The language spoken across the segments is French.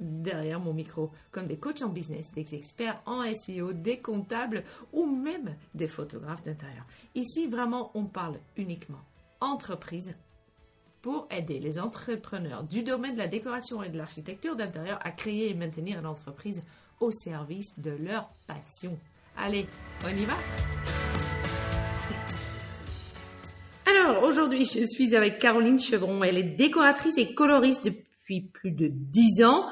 derrière mon micro, comme des coachs en business, des experts en SEO, des comptables ou même des photographes d'intérieur. Ici, vraiment, on parle uniquement entreprise pour aider les entrepreneurs du domaine de la décoration et de l'architecture d'intérieur à créer et maintenir l'entreprise au service de leur passion. Allez, on y va? Alors, aujourd'hui, je suis avec Caroline Chevron. Elle est décoratrice et coloriste depuis plus de dix ans.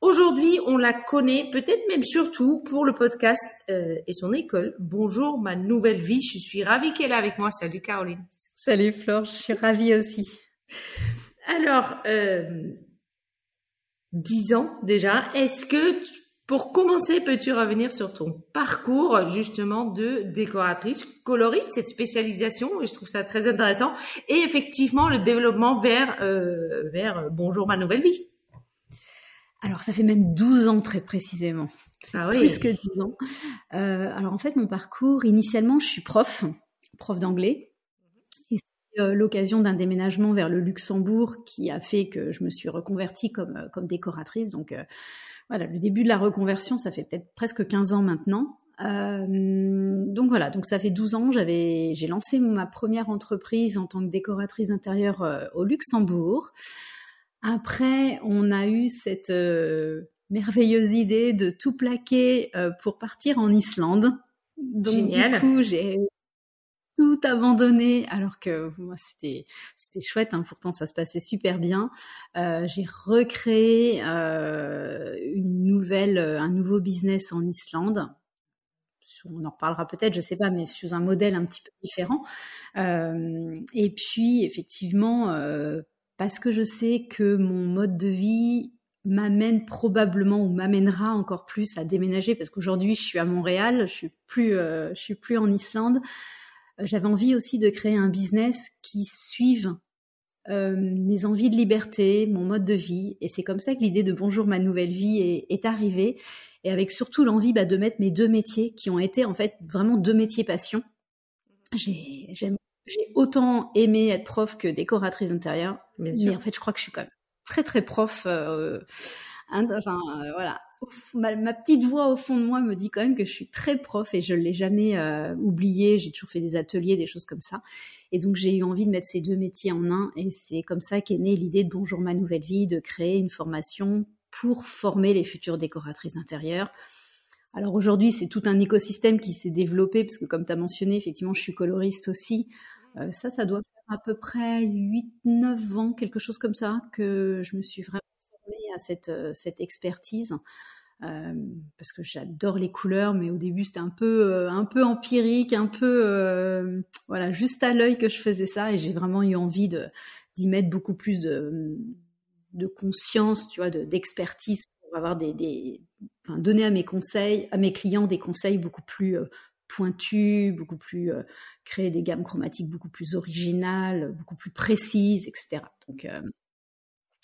Aujourd'hui, on la connaît peut-être même surtout pour le podcast euh, et son école. Bonjour, ma nouvelle vie. Je suis ravie qu'elle est avec moi. Salut Caroline. Salut Flore, je suis ravie aussi. Alors, euh, 10 ans déjà, est-ce que pour commencer, peux-tu revenir sur ton parcours justement de décoratrice, coloriste, cette spécialisation, je trouve ça très intéressant, et effectivement le développement vers, euh, vers Bonjour ma nouvelle vie alors, ça fait même 12 ans très précisément. Ah oui. Plus que 12 ans. Euh, alors, en fait, mon parcours, initialement, je suis prof, prof d'anglais. Euh, l'occasion d'un déménagement vers le Luxembourg qui a fait que je me suis reconvertie comme, euh, comme décoratrice. Donc euh, voilà, le début de la reconversion, ça fait peut-être presque 15 ans maintenant. donc voilà, donc ça fait 12 ans, j'avais, j'ai lancé ma première entreprise en tant que décoratrice intérieure au Luxembourg. Après, on a eu cette merveilleuse idée de tout plaquer pour partir en Islande. Donc Génial. du coup, j'ai tout abandonné alors que moi c'était c'était chouette hein, pourtant ça se passait super bien. Euh, j'ai recréé euh, une nouvelle un nouveau business en Islande. On en reparlera peut-être je sais pas mais sous un modèle un petit peu différent. Euh, et puis effectivement parce que je sais que mon mode de vie m'amène probablement ou m'amènera encore plus à déménager parce qu'aujourd'hui je suis à Montréal je suis plus je suis plus en Islande euh, j'avais envie aussi de créer un business qui suive euh, mes envies de liberté, mon mode de vie. Et c'est comme ça que l'idée de Bonjour ma nouvelle vie est, arrivée. Et avec surtout l'envie bah, de mettre mes deux métiers qui ont été en fait vraiment deux métiers passion. J'ai autant aimé être prof que décoratrice intérieure. Mais en fait, je crois que je suis quand même très très prof. Euh, hein, enfin, voilà ma, petite voix au fond de moi me dit quand même que je suis très prof et je l'ai jamais euh, oublié. J'ai toujours fait des ateliers, des choses comme ça. Et donc j'ai eu envie de mettre ces deux métiers en un. Et c'est comme ça qu'est née l'idée de Bonjour ma nouvelle vie, de créer une formation pour former les futures décoratrices d'intérieur. Alors aujourd'hui, c'est tout un écosystème qui s'est développé, parce que comme tu as mentionné, effectivement, je suis coloriste aussi. Euh, ça, ça doit faire à peu près 8-9 ans, quelque chose comme ça, que je me suis vraiment formée à cette, euh, cette expertise. Euh, parce que j'adore les couleurs, mais au début c'était un peu euh, un peu empirique, un peu euh, voilà juste à l'œil que je faisais ça, et j'ai vraiment eu envie d'y mettre beaucoup plus de conscience, tu vois, d'expertise pour avoir des enfin, donner à mes conseils, à mes clients des conseils beaucoup plus pointus, beaucoup plus créer des gammes chromatiques beaucoup plus originales, beaucoup plus précises, etc. Donc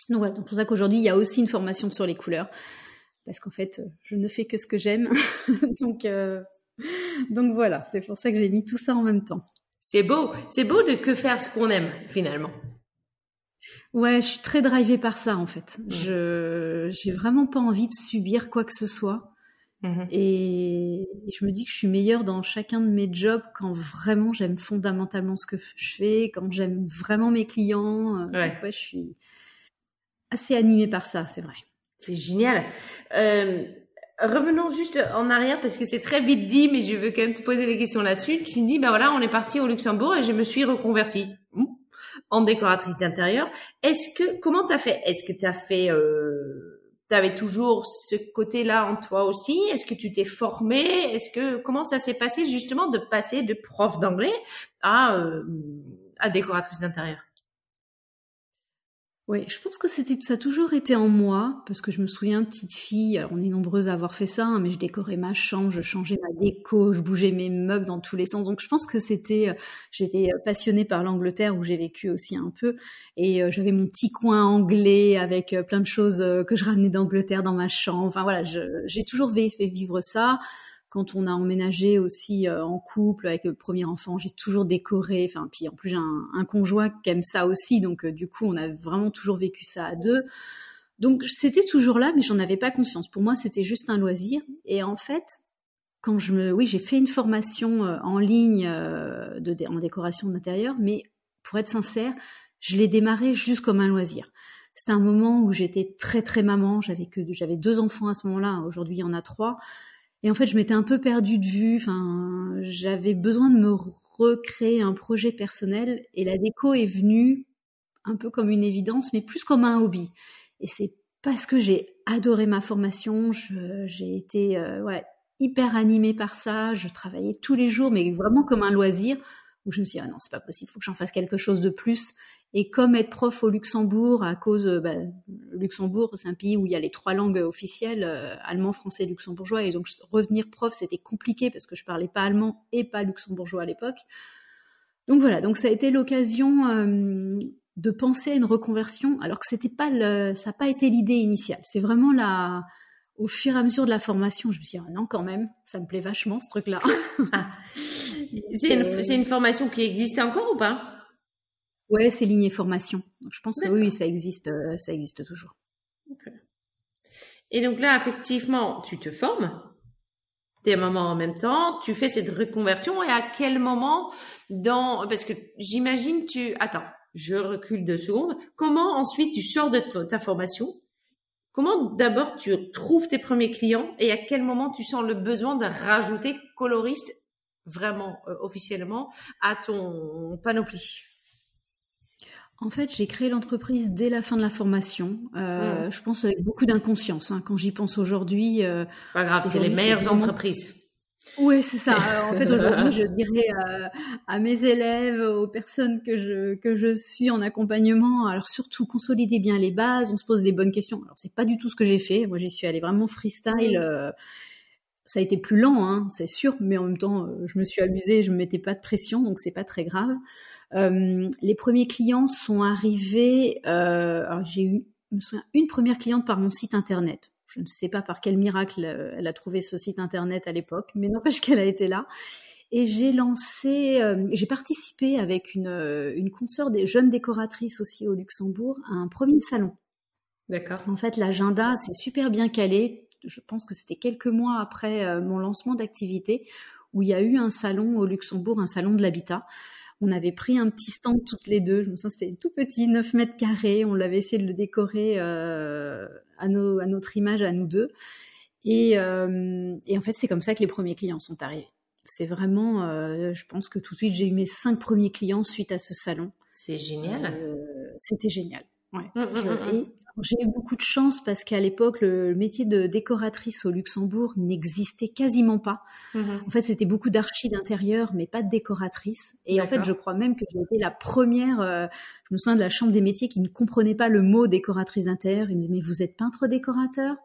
donc voilà, donc pour ça qu'aujourd'hui il y a aussi une formation sur les couleurs parce qu'en fait, je ne fais que ce que j'aime. donc, euh, donc voilà, c'est pour ça que j'ai mis tout ça en même temps. C'est beau, c'est beau de que faire ce qu'on aime finalement. Ouais, je suis très drivée par ça en fait. Je j'ai vraiment pas envie de subir quoi que ce soit. Mmh et, je me dis que je suis meilleure dans chacun de mes jobs quand vraiment j'aime fondamentalement ce que je fais, quand j'aime vraiment mes clients. Euh, ouais, je suis assez animée par ça, c'est vrai. C'est génial. Euh, revenons juste en arrière parce que c'est très vite dit, mais je veux quand même te poser des questions là-dessus. Tu dis, ben voilà, on est parti au Luxembourg et je me suis reconvertie. en décoratrice d'intérieur. Est-ce que comment t'as fait? Est-ce que t'as fait euh, T'avais toujours ce côté-là en toi aussi? Est-ce que tu t'es formé Est-ce que comment ça s'est passé justement de passer de prof d'anglais à euh, à décoratrice d'intérieur? Oui, je pense que c'était, ça a toujours été en moi, parce que je me souviens, petite fille, on est nombreuses à avoir fait ça, hein, mais je décorais ma chambre, je changeais ma déco, je bougeais mes meubles dans tous les sens. Donc je pense que c'était, euh, j'étais euh, passionnée par l'Angleterre où j'ai vécu aussi un peu, et euh, j'avais mon petit coin anglais avec plein de choses que je ramenais d'Angleterre dans ma chambre. Enfin voilà, j'ai toujours fait vivre ça quand on a emménagé aussi euh, en couple avec le premier enfant, j'ai toujours décoré. Enfin, puis en plus j'ai un, conjoint qui aime ça aussi, donc euh, du coup on a vraiment toujours vécu ça à deux. Donc c'était toujours là, mais j'en avais pas conscience. Pour moi, c'était juste un loisir. Et en fait, quand je me, oui, j'ai fait une formation euh, en ligne en décoration d'intérieur, mais pour être sincère, je l'ai démarré juste comme un loisir. C'était un moment où j'étais très très maman. J'avais que j'avais deux enfants à ce moment-là. Aujourd'hui, il y en a trois. Et en fait, je m'étais un peu perdue de vue. J'avais besoin de me recréer un projet personnel. Et la déco est venue un peu comme une évidence, mais plus comme un hobby. Et c'est parce que j'ai adoré ma formation. J'ai été euh, hyper animée par ça. Je travaillais tous les jours, mais vraiment comme un loisir. Où je me suis dit, ah non, c'est pas possible, il faut que j'en fasse quelque chose de plus. Et comme être prof au Luxembourg, à cause, euh, bah, Luxembourg, c'est un pays où il y a les trois langues officielles, euh, allemand, français, luxembourgeois, et donc revenir prof, c'était compliqué parce que je parlais pas allemand et pas luxembourgeois à l'époque. Donc voilà, donc ça a été l'occasion euh, de penser à une reconversion, alors que c'était pas le, ça n'a pas été l'idée initiale. C'est vraiment la, au fur et à mesure de la formation, je me suis dit, ah non, quand même, ça me plaît vachement ce truc-là. Ah. c'est une, une formation qui existait encore ou pas? Ouais, c'est ligne formation. je pense que oui, ça existe, euh, ça existe toujours. Et donc là, effectivement, tu te formes. T'es maman en même temps, tu fais cette reconversion et à quel moment dans parce que j'imagine tu attends, je recule deux secondes. Comment ensuite tu sors de ta formation? Comment d'abord tu trouves tes premiers clients et à quel moment tu sens le besoin de rajouter coloriste vraiment euh, officiellement à ton panoplie? En fait, j'ai créé l'entreprise dès la fin de la formation. Euh, mmh. Je pense avec beaucoup d'inconscience. Hein. Quand j'y pense aujourd'hui. Euh, Pas grave, c'est les meilleures entreprises. Oui, c'est ça. en fait, aujourd'hui, je dirais euh, à mes élèves, aux personnes que je que je suis en accompagnement, alors surtout consolider bien les bases, on se pose les bonnes questions. Alors c'est pas du tout ce que j'ai fait. Moi, j'y suis allée vraiment freestyle. Mmh. ça a été plus lent, hein, c'est sûr, mais en même temps, je me suis amusée, je me mettais pas de pression, donc c'est pas très grave. Euh, les premiers clients sont arrivés. Euh, j'ai eu, me souviens, une première cliente par mon site internet. Je ne sais pas par quel miracle euh, elle a trouvé ce site internet à l'époque, mais n'empêche qu'elle a été là. Et j'ai lancé, j'ai participé avec une, une consoeur des jeunes décoratrices aussi au Luxembourg à un premier salon. D'accord. En fait, l'agenda, c'est super bien calé. Je pense que c'était quelques mois après mon lancement d'activité où il y a eu un salon au Luxembourg, un salon de l'habitat. On avait pris un petit stand toutes les deux. Je me souviens, c'était tout petit, 9 mètres carrés. On l'avait essayé de le décorer euh, à, notre image, à nous deux. Euh, et, en fait, c'est comme ça que les premiers clients sont arrivés. C'est vraiment, euh, je pense que tout de suite, j'ai eu mes cinq premiers clients suite à ce salon. C'est génial. C'était génial. Ouais. Mmh, mmh, mmh, j'ai eu beaucoup de chance parce qu'à l'époque, le, métier de décoratrice au Luxembourg n'existait quasiment pas. Mhm. En fait, c'était beaucoup d'archi d'intérieur, mais pas de décoratrice. Et en fait, je crois même que j'ai été la première, euh, je me souviens de la chambre des métiers qui ne comprenait pas le mot décoratrice intérieure. Ils me disaient, mais vous êtes peintre décorateur?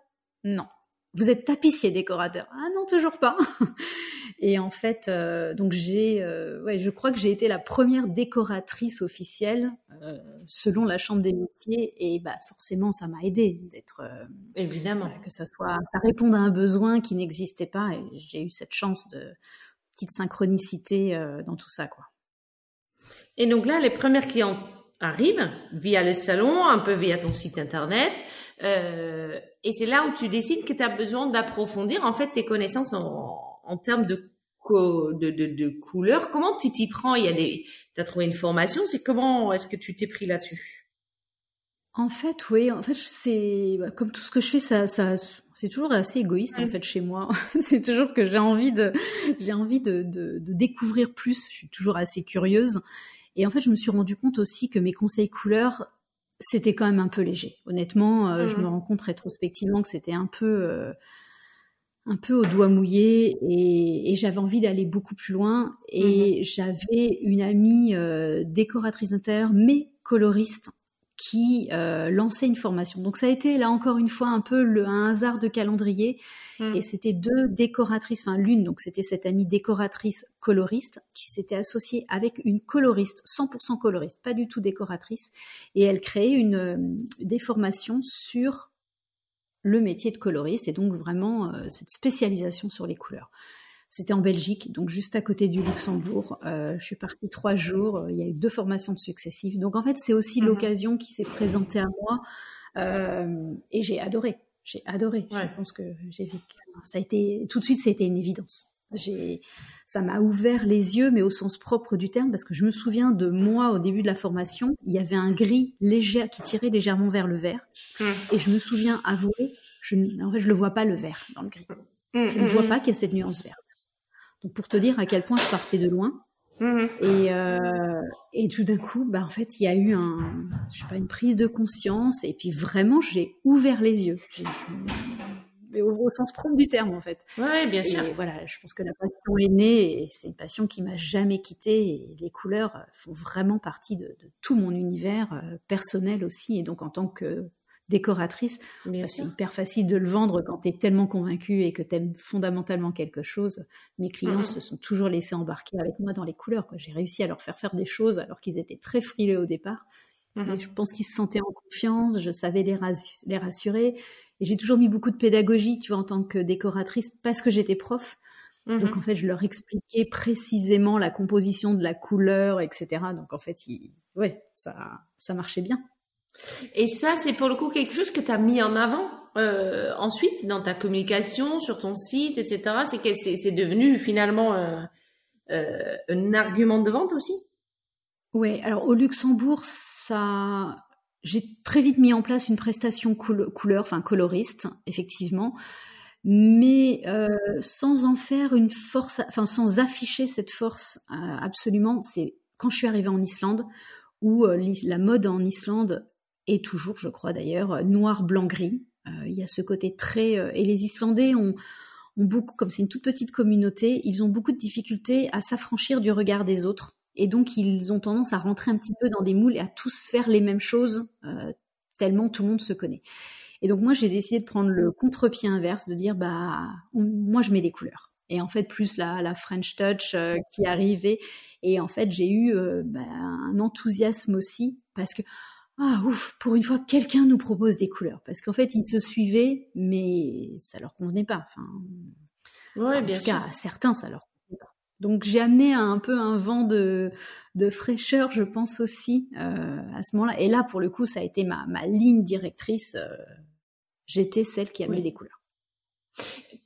Non. Vous êtes tapissier décorateur Ah non, toujours pas. Et en fait, euh, donc j'ai, euh, ouais, je crois que j'ai été la première décoratrice officielle euh, selon la Chambre des métiers, et bah forcément, ça m'a aidé d'être évidemment que ça soit, ça réponde à un besoin qui n'existait pas, et j'ai eu cette chance de petite synchronicité dans tout ça, quoi. Et donc là, les premières clientes arrivent via le salon, un peu via ton site internet. Euh, et c'est là où tu décides que tu as besoin d'approfondir en fait tes connaissances en, en termes de, de, de, de couleurs. Comment tu t'y prends? Il y a des, as trouvé une formation? C'est comment est-ce que tu t'es pris là-dessus? En fait, oui. En fait, c'est bah, comme tout ce que je fais, ça, ça c'est toujours assez égoïste en fait chez moi. c'est toujours que j'ai envie de, j'ai envie de, de, de, découvrir plus. Je suis toujours assez curieuse. Et en fait, je me suis rendu compte aussi que mes conseils couleurs, c'était quand même un peu léger. Honnêtement, euh, je mmh. me rends compte rétrospectivement que c'était un peu, euh, un peu au doigt mouillé et, j'avais envie d'aller beaucoup plus loin. Et mmh. j'avais une amie euh, décoratrice intérieure, mais coloriste, qui euh, lançait une formation. Donc ça a été là encore une fois un peu le, un hasard de calendrier. Hmm. Et c'était deux décoratrices, enfin l'une, donc c'était cette amie décoratrice coloriste qui s'était associée avec une coloriste, 100% coloriste, pas du tout décoratrice. Et elle créait une, euh, des formations sur le métier de coloriste et donc vraiment euh, cette spécialisation sur les couleurs. C'était en Belgique, donc juste à côté du Luxembourg. Euh, je suis partie trois jours. Il y a eu deux formations successives. Donc en fait, c'est aussi mhm. l'occasion qui s'est présentée à moi euh, et j'ai adoré. J'ai adoré. Je pense que j'ai vécu. Ça a été tout de suite, c'était une évidence. J'ai, ça m'a ouvert les yeux, mais au sens propre du terme, parce que je me souviens de moi au début de la formation, il y avait un gris léger qui tirait légèrement vers le vert, mhm. et je me souviens avouer, je, en fait, je le vois pas le vert dans le gris. Mhm, je ne vois pas qu'il y a cette nuance verte. Donc pour te dire à quel point je partais de loin. Mhm. Et, euh, et tout d'un coup, bah, en fait, il y a eu un, je sais pas, une prise de conscience. Et puis vraiment, j'ai ouvert les yeux. mais au, sens propre du terme, en fait. Oui, bien sûr. Et voilà, je pense que la passion est née. Et c'est une passion qui m'a jamais quittée. Et les couleurs font vraiment partie de, de tout mon univers euh, personnel aussi. Et donc, en tant que décoratrice. c'est hyper facile de le vendre quand tu es tellement convaincu et que tu aimes fondamentalement quelque chose. Mes clients se sont toujours laissés embarquer avec moi dans les couleurs. J'ai réussi à leur faire faire des choses alors qu'ils étaient très frileux au départ. Je pense qu'ils se sentaient en confiance, je savais les, les rassurer. Et j'ai toujours mis beaucoup de pédagogie, tu vois, en tant que décoratrice, parce que j'étais prof. Donc en fait, je leur expliquais précisément la composition de la couleur, etc. Donc en fait, ouais, ça, ça marchait bien. Et ça, c'est pour le coup quelque chose que tu as mis en avant euh, ensuite dans ta communication, sur ton site, etc. C'est que c'est devenu finalement euh, euh, un argument de vente aussi? Oui, alors au Luxembourg, ça, j'ai très vite mis en place une prestation couleur, enfin coloriste, effectivement, mais sans en faire une force, enfin sans afficher cette force absolument. C'est quand je suis arrivée en Islande, où la mode en Islande et toujours, je crois d'ailleurs, euh, noir, blanc, gris. Euh, il y a ce côté très... Euh, et les Islandais ont, beaucoup, comme c'est une toute petite communauté, ils ont beaucoup de difficultés à s'affranchir du regard des autres. Et donc, ils ont tendance à rentrer un petit peu dans des moules et à tous faire les mêmes choses, tellement tout le monde se connaît. Et donc, moi, j'ai décidé de prendre le contre-pied inverse, de dire, bah, moi, je mets des couleurs. Et en fait, plus la, French Touch qui arrivait. Et en fait, j'ai eu bah, un enthousiasme aussi, parce que ah ouf, pour une fois, quelqu'un nous propose des couleurs. Parce qu'en fait, ils se suivaient, mais ça leur convenait pas. Enfin, ouais, en tout cas, à certains, ça leur convenait pas. Donc j'ai amené un peu un vent de, de fraîcheur, je pense aussi, euh, à ce moment-là. Et là, pour le coup, ça a été ma, ma ligne directrice. Euh, j'étais celle qui amenait des couleurs.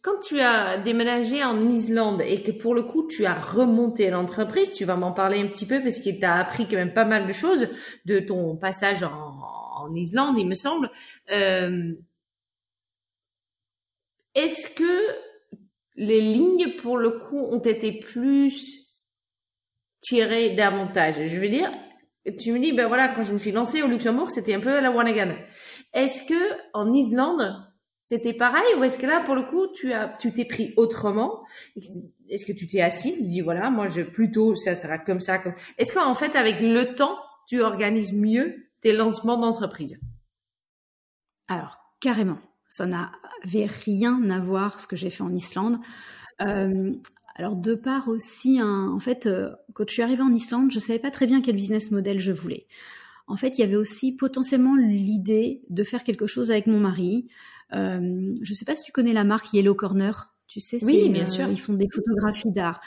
Quand tu as déménagé en Islande et que pour le coup tu as remonté l'entreprise, tu vas m'en parler un petit peu parce qu'il t'a appris quand même pas mal de choses de ton passage en, Islande, il me semble. Euh, est-ce que les lignes pour le coup ont été plus tirées davantage? Je veux dire, tu me dis, ben voilà, quand je me suis lancée au Luxembourg, c'était un peu la one again. Est-ce que en Islande, c'était pareil ou est-ce que là, pour le coup, tu as, tu t'es pris autrement Est-ce que tu t'es assis, dis voilà, moi je plutôt ça sera comme ça. Est-ce qu'en fait, avec le temps, tu organises mieux tes lancements d'entreprise? Alors carrément, ça n'avait rien à voir ce que j'ai fait en Islande. Euh, alors de part aussi, en fait, euh, quand je suis arrivée en Islande, je savais pas très bien quel business model je voulais. En fait, il y avait aussi potentiellement l'idée de faire quelque chose avec mon mari. Euh, je ne sais pas si tu connais la marque Yellow Corner. Tu sais, oui, bien sûr. Ils font des photographies d'art.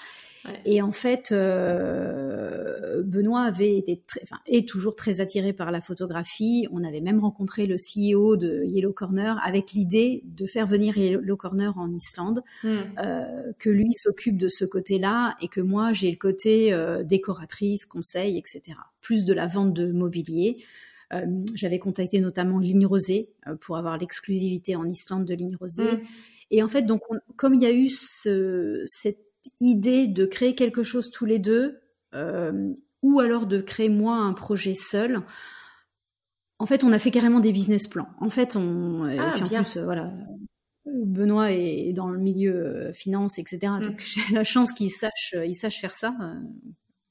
Et en fait, euh, Benoît avait été très, enfin, est toujours très attiré par la photographie. On avait même rencontré le CEO de Yellow Corner avec l'idée de faire venir Yellow Corner en Islande, hmm. euh, que lui s'occupe de ce côté-là et que moi j'ai le côté décoratrice, conseil, etc. Plus de la vente de mobilier. Euh, j'avais contacté notamment Ligne Rosée euh, pour avoir l'exclusivité en Islande de Ligne Rosée. Mm. Et en fait, donc, comme il y a eu ce, cette idée de créer quelque chose tous les deux, euh, ou alors de créer moi un projet seul. En fait, on a fait carrément des business plans. En fait, on ah, et puis en plus, voilà, Benoît est dans le milieu finance, etc. Mm. Donc j'ai la chance qu'il sache, il sache faire ça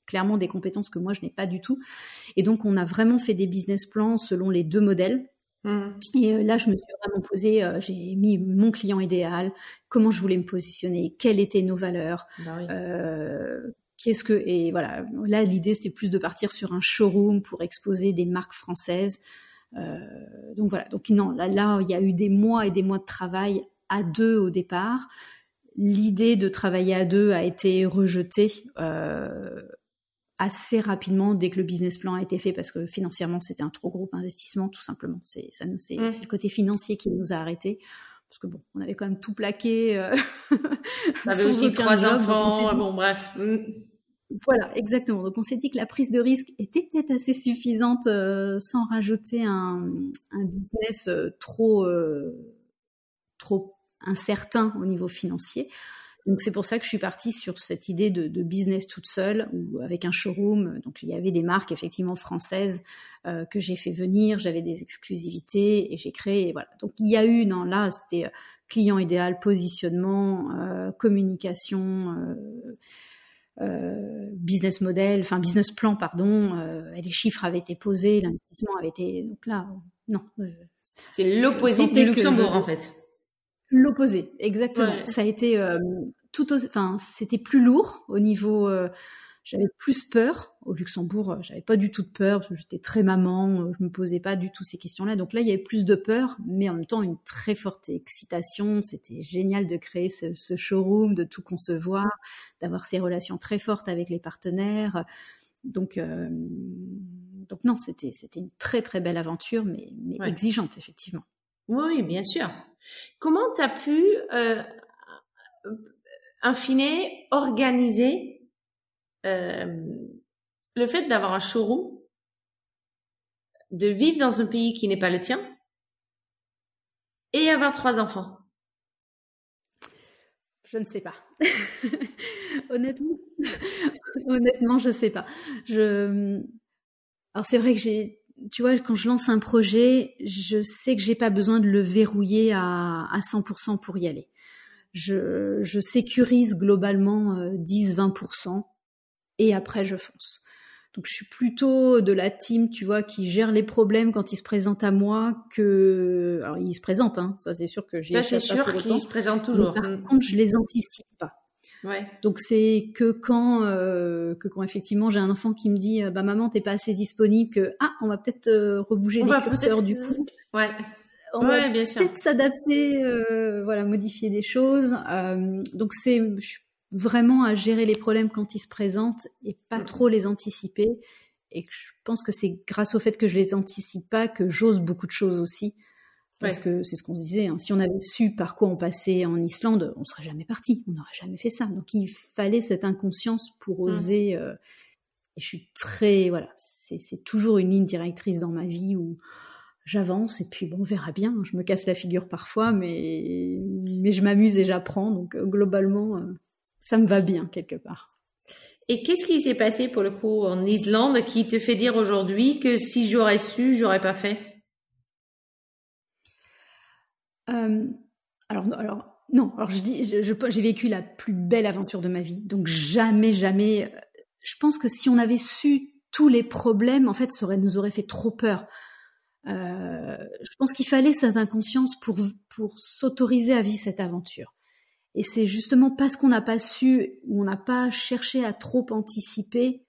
clairement des compétences que moi je n'ai pas du tout. Et donc on a vraiment fait des business plans selon les deux modèles. Mmh. Et euh, là, je me suis vraiment posé, euh, j'ai mis mon client idéal, comment je voulais me positionner, quelles étaient nos valeurs, bah euh, qu'est-ce que et voilà. Là, l'idée c'était plus de partir sur un showroom pour exposer des marques françaises. donc voilà. Donc non, là, là, il y a eu des mois et des mois de travail à deux au départ. L'idée de travailler à deux a été rejetée assez rapidement dès que le business plan a été fait parce que financièrement c'était un trop gros investissement tout simplement. C'est ça nous c'est le côté financier qui nous a arrêtés parce que bon on avait quand même tout plaqué. Euh, avait aussi trois enfants. bon bref. Mm. Voilà, exactement. Donc on s'est dit que la prise de risque était peut-être assez suffisante euh, sans rajouter un, un business euh, trop trop incertain au niveau financier. Donc c'est pour ça que je suis partie sur cette idée de, business toute seule ou avec un showroom. Donc il y avait des marques effectivement françaises euh, que j'ai fait venir, j'avais des exclusivités et j'ai créé. voilà. Donc il y a eu non là c'était euh, client idéal, positionnement, euh, communication. business model, enfin business plan, pardon, les chiffres avaient été posés, l'investissement avait été. Donc là, non. C'est l'opposé de Luxembourg, en fait. L'opposé, exactement. Ça a été tout, enfin, c'était plus lourd au niveau. Euh, j'avais plus peur. Au Luxembourg, euh, j'avais pas du tout de peur parce que j'étais très maman, euh, je me posais pas du tout ces questions-là. Donc là, il y avait plus de peur, mais en même temps une très forte excitation. C'était génial de créer ce, showroom, de tout concevoir, d'avoir ces relations très fortes avec les partenaires. Donc, donc non, c'était c'était une très très belle aventure, mais, mais exigeante effectivement. Oui, bien sûr. Comment tu as pu in fine, organiser euh, le fait d'avoir un showroom, de vivre dans un pays qui n'est pas le tien et avoir trois enfants Je ne sais pas. honnêtement, honnêtement, je ne sais pas. Alors c'est vrai que j'ai, tu vois, quand je lance un projet, je sais que j'ai pas besoin de le verrouiller à, à 100% pour y aller je, sécurise globalement 10-20% euh, et après je fonce. Donc je suis plutôt de la team, tu vois, qui gère les problèmes quand ils se présentent à moi que alors ils se présentent, hein, ça c'est sûr que j'ai. Ça c'est sûr qu'ils se présentent toujours. par mm. contre, je les anticipe pas. Ouais. Donc c'est que quand euh, que quand effectivement j'ai un enfant qui me dit bah maman t'es pas assez disponible que ah on va peut-être euh, rebouger les curseurs du coup. Ouais on va peut-être s'adapter, euh, voilà, modifier des choses. Euh, donc c'est vraiment à gérer les problèmes quand ils se présentent et pas trop les anticiper. Et je pense que c'est grâce au fait que je les anticipe pas que j'ose beaucoup de choses aussi. Parce que c'est ce qu'on se disait, hein. si on avait su par quoi on passait en Islande, on serait jamais parti, on n'aurait jamais fait ça. Donc il fallait cette inconscience pour mmh. oser. Euh, et je suis très, voilà, c'est toujours une ligne directrice dans ma vie où j'avance et puis bon, on verra bien. Je me casse la figure parfois, mais, mais je m'amuse et j'apprends. Donc euh, globalement, euh, ça me va bien quelque part. Et qu'est-ce qui s'est passé pour le coup en Islande qui te fait dire aujourd'hui que si j'aurais su, j'aurais pas fait? Euh, alors, alors, non. Alors je dis, j'ai vécu la plus belle aventure de ma vie. Donc jamais, jamais. Je pense que si on avait su tous les problèmes, en fait, ça aurait, nous aurait fait trop peur. Euh, je pense qu'il fallait cette inconscience pour, pour s'autoriser à vivre cette aventure. Et c'est justement parce qu'on n'a pas su, ou on n'a pas cherché à trop anticiper,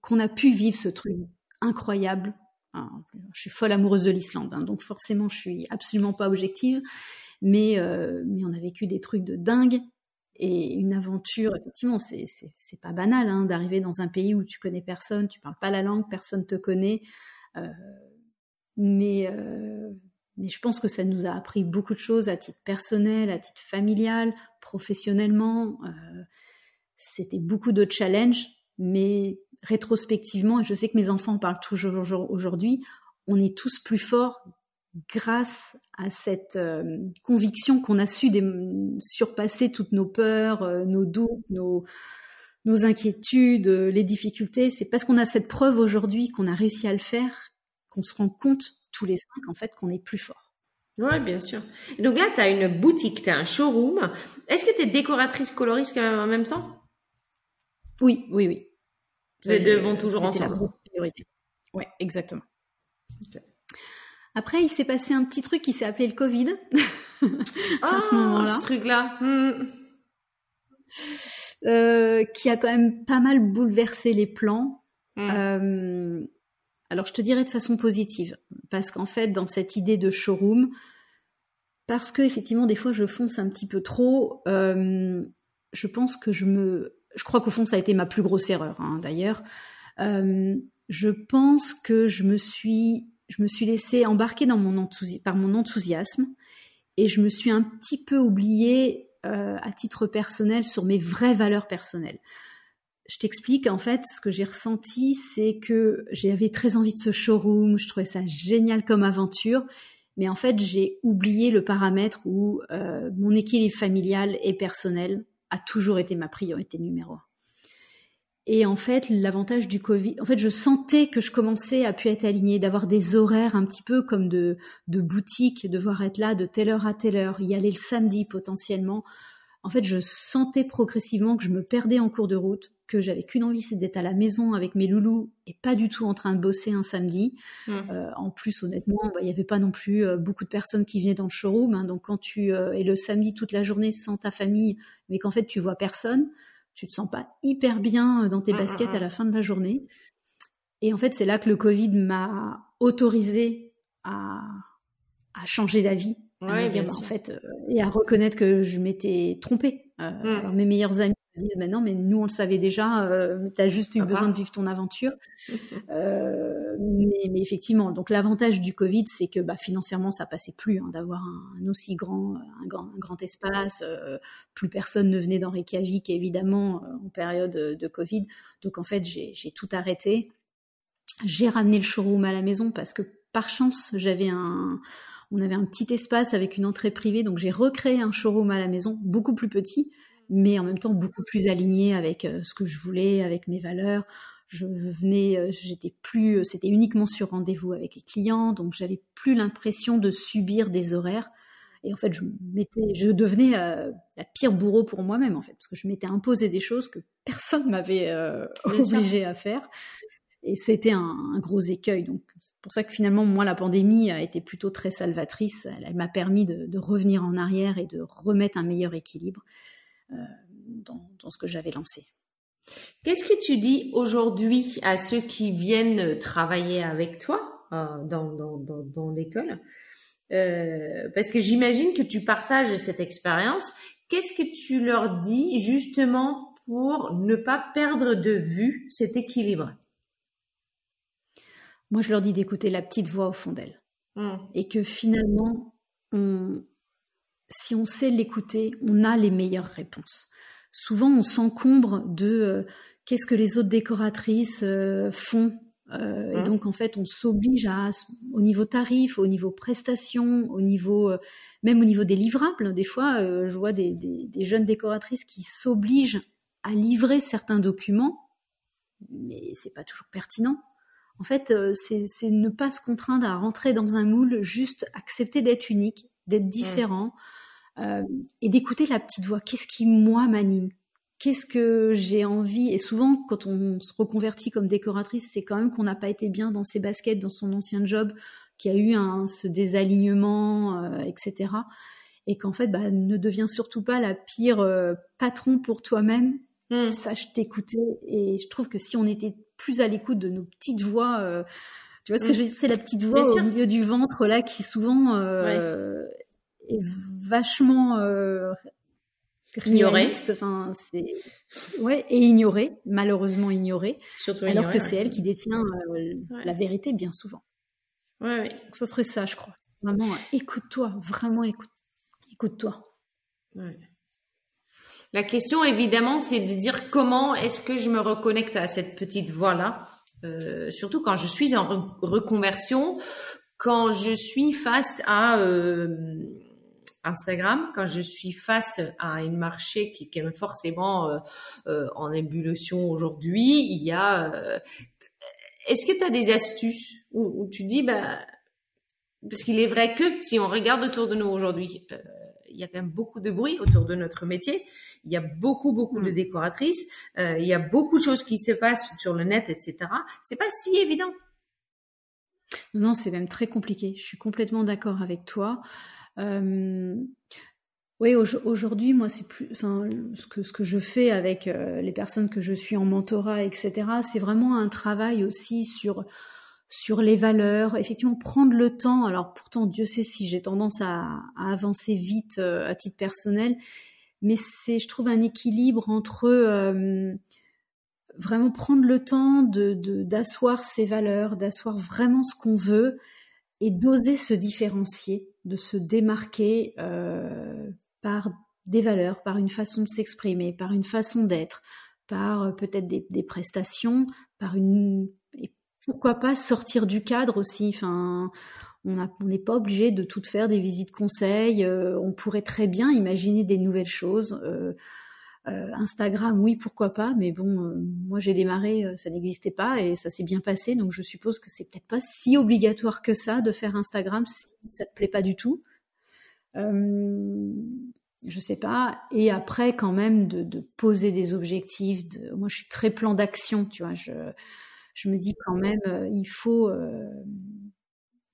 qu'on a pu vivre ce truc incroyable. je suis folle amoureuse de l'Islande, hein, donc forcément je suis absolument pas objective, mais, euh, mais on a vécu des trucs de dingue et une aventure. Effectivement, c'est pas banal hein, d'arriver dans un pays où tu connais personne, tu parles pas la langue, personne te connaît. Euh, mais, euh, mais je pense que ça nous a appris beaucoup de choses à titre personnel, à titre familial, professionnellement. Euh, c'était beaucoup de challenges, mais rétrospectivement, et je sais que mes enfants en parlent toujours aujourd'hui, on est tous plus forts grâce à cette euh, conviction qu'on a su surpasser toutes nos peurs, nos doutes, nos inquiétudes, les difficultés. C'est parce qu'on a cette preuve aujourd'hui qu'on a réussi à le faire qu'on se rend compte tous les cinq en fait qu'on est plus fort. Oui, bien sûr. Donc là, tu as une boutique, tu as un showroom. Est-ce que tu es décoratrice coloriste quand même en même temps? Oui, oui, oui. Les deux vont toujours ensemble. priorité. Oui, exactement. Après, il s'est passé un petit truc qui s'est appelé le Covid. à ce ah, moment-là. Ce truc-là. Hmm. Euh, qui a quand même pas mal bouleversé les plans. Hmm. Euh, alors, je te dirais de façon positive, parce qu'en fait, dans cette idée de showroom, parce que effectivement, des fois, je fonce un petit peu trop. Euh, je pense que je me, je crois qu'au fond, ça a été ma plus grosse erreur, hein, d'ailleurs. je pense que je me suis je me suis laissée embarquer par mon enthousiasme et je me suis un petit peu oubliée euh, à titre personnel sur mes vraies valeurs personnelles. Je t'explique, en fait, ce que j'ai ressenti, c'est que j'avais très envie de ce showroom, je trouvais ça génial comme aventure, mais en fait, j'ai oublié le paramètre où euh, mon équilibre familial et personnel a toujours été ma priorité numéro un. Et en fait, l'avantage du Covid, en fait, je sentais que je commençais à pu être alignée, d'avoir des horaires un petit peu comme de, de boutique, devoir être là de telle heure à telle heure, y aller le samedi potentiellement. En fait, je sentais progressivement que je me perdais en cours de route, que j'avais qu'une envie, c'est d'être à la maison avec mes loulous et pas du tout en train de bosser un samedi. Mmh. Euh, en plus, honnêtement, bah, il n'y avait pas non plus euh, beaucoup de personnes qui venaient dans le showroom. Hein. donc, quand tu euh, es le samedi toute la journée sans ta famille, mais qu'en fait tu vois personne, tu te sens pas hyper bien euh, dans tes mmh, mmh, baskets à la fin de la journée. Et en fait, c'est là que le Covid m'a autorisé à, à changer d'avis, bah, en fait, euh, et à reconnaître que je m'étais trompée. Euh, alors mes meilleurs amis me disent, maintenant, mais nous on le savait déjà, tu as juste eu besoin de vivre ton aventure. mais, mais, effectivement, donc l'avantage du Covid, c'est que bah, financièrement, ça passait plus hein, d'avoir un, aussi grand, un grand, un grand espace. Euh, plus personne ne venait dans Reykjavik, évidemment, euh, en période de Covid. Donc en fait, j'ai tout arrêté. J'ai ramené le showroom à la maison parce que par chance, j'avais un, on avait un petit espace avec une entrée privée, donc j'ai recréé un showroom à la maison, beaucoup plus petit, mais en même temps beaucoup plus aligné avec euh, ce que je voulais, avec mes valeurs je venais, euh, j'étais plus, euh, c'était uniquement sur rendez-vous avec les clients, donc j'avais plus l'impression de subir des horaires. Et en fait, je je devenais euh, la pire bourreau pour moi-même en fait, parce que je m'étais imposé des choses que personne m'avait obligé à faire. Et c'était un, gros écueil. Donc, pour ça que finalement, moi, la pandémie a été plutôt très salvatrice. Elle, m'a permis de, revenir en arrière et de remettre un meilleur équilibre dans ce que j'avais lancé. Qu'est-ce que tu dis aujourd'hui à ceux qui viennent travailler avec toi euh, dans, l'école? Euh, Parce que j'imagine que tu partages cette expérience. Qu'est-ce que tu leur dis justement pour ne pas perdre de vue cet équilibre? Moi, je leur dis d'écouter la petite voix au fond d'elle. Mmh. Et que finalement, on, si on sait l'écouter, on a les meilleures réponses souvent on s'encombre de euh, qu'est-ce que les autres décoratrices euh, font. Euh, et mmh. donc en fait, on s'oblige à, au niveau tarif, au niveau prestation, au niveau même au niveau des livrables. Des fois, je vois des, jeunes décoratrices qui s'obligent à livrer certains documents, mais c'est pas toujours pertinent. En fait, c'est ne pas se contraindre à rentrer dans un moule, juste accepter d'être unique, d'être mmh. différent. Euh, et d'écouter la petite voix. Qu'est-ce qui, moi, m'anime? Qu'est-ce que j'ai envie? Et souvent, quand on se reconvertit comme décoratrice, c'est quand même qu'on n'a pas été bien dans ses baskets, dans son ancien job, qu'il y a eu un, ce désalignement, euh, etc. Et qu'en fait, bah, ne deviens surtout pas la pire euh, patron pour toi-même. Hmm. Sache t'écouter. Et je trouve que si on était plus à l'écoute de nos petites voix, tu vois ce que hmm. je veux dire? C'est la petite voix au milieu du ventre là qui souvent est vachement euh, ignorée. Enfin, c'est ouais et ignorée, malheureusement ignorée. Surtout alors que c'est elle qui détient euh, la vérité bien souvent. Ouais, ouais. ça serait ça, je crois. Vraiment, écoute-toi, vraiment écoute, écoute-toi. La question, évidemment, c'est de dire comment est-ce que je me reconnecte à cette petite voix-là, euh, surtout quand je suis en reconversion, quand je suis face à Instagram, quand je suis face à un marché qui, est forcément en ébullition aujourd'hui, il y a... Est-ce que tu as des astuces où, où tu dis, bah, parce qu'il est vrai que si on regarde autour de nous aujourd'hui, euh, il y a quand même beaucoup de bruit autour de notre métier. Il y a beaucoup, beaucoup de mm. décoratrices. Euh, il y a beaucoup de choses qui se passent sur le net, etc. C'est pas si évident. Non, c'est même très compliqué. Je suis complètement d'accord avec toi. Euh, oui, aujourd'hui, moi, c'est plus, enfin, ce que ce que je fais avec les personnes que je suis en mentorat, etc. C'est vraiment un travail aussi sur sur les valeurs, effectivement prendre le temps. Alors pourtant, Dieu sait si j'ai tendance à, avancer vite euh, à titre personnel, mais c'est, je trouve, un équilibre entre euh, vraiment prendre le temps d'asseoir ses valeurs, d'asseoir vraiment ce qu'on veut et d'oser se différencier, de se démarquer euh, par des valeurs, par une façon de s'exprimer, par une façon d'être, par peut-être des, des prestations, par une pourquoi pas sortir du cadre aussi on n'est pas obligé de tout faire des visites conseils. Euh, on pourrait très bien imaginer des nouvelles choses. Euh, euh, Instagram, oui, pourquoi pas, mais bon, moi j'ai démarré, ça n'existait pas et ça s'est bien passé, donc je suppose que c'est peut-être pas si obligatoire que ça de faire Instagram si ça te plaît pas du tout. je sais pas. Et après, quand même, de, poser des objectifs. De... Moi, je suis très plan d'action, tu vois. Je me dis quand même, euh, il faut, euh,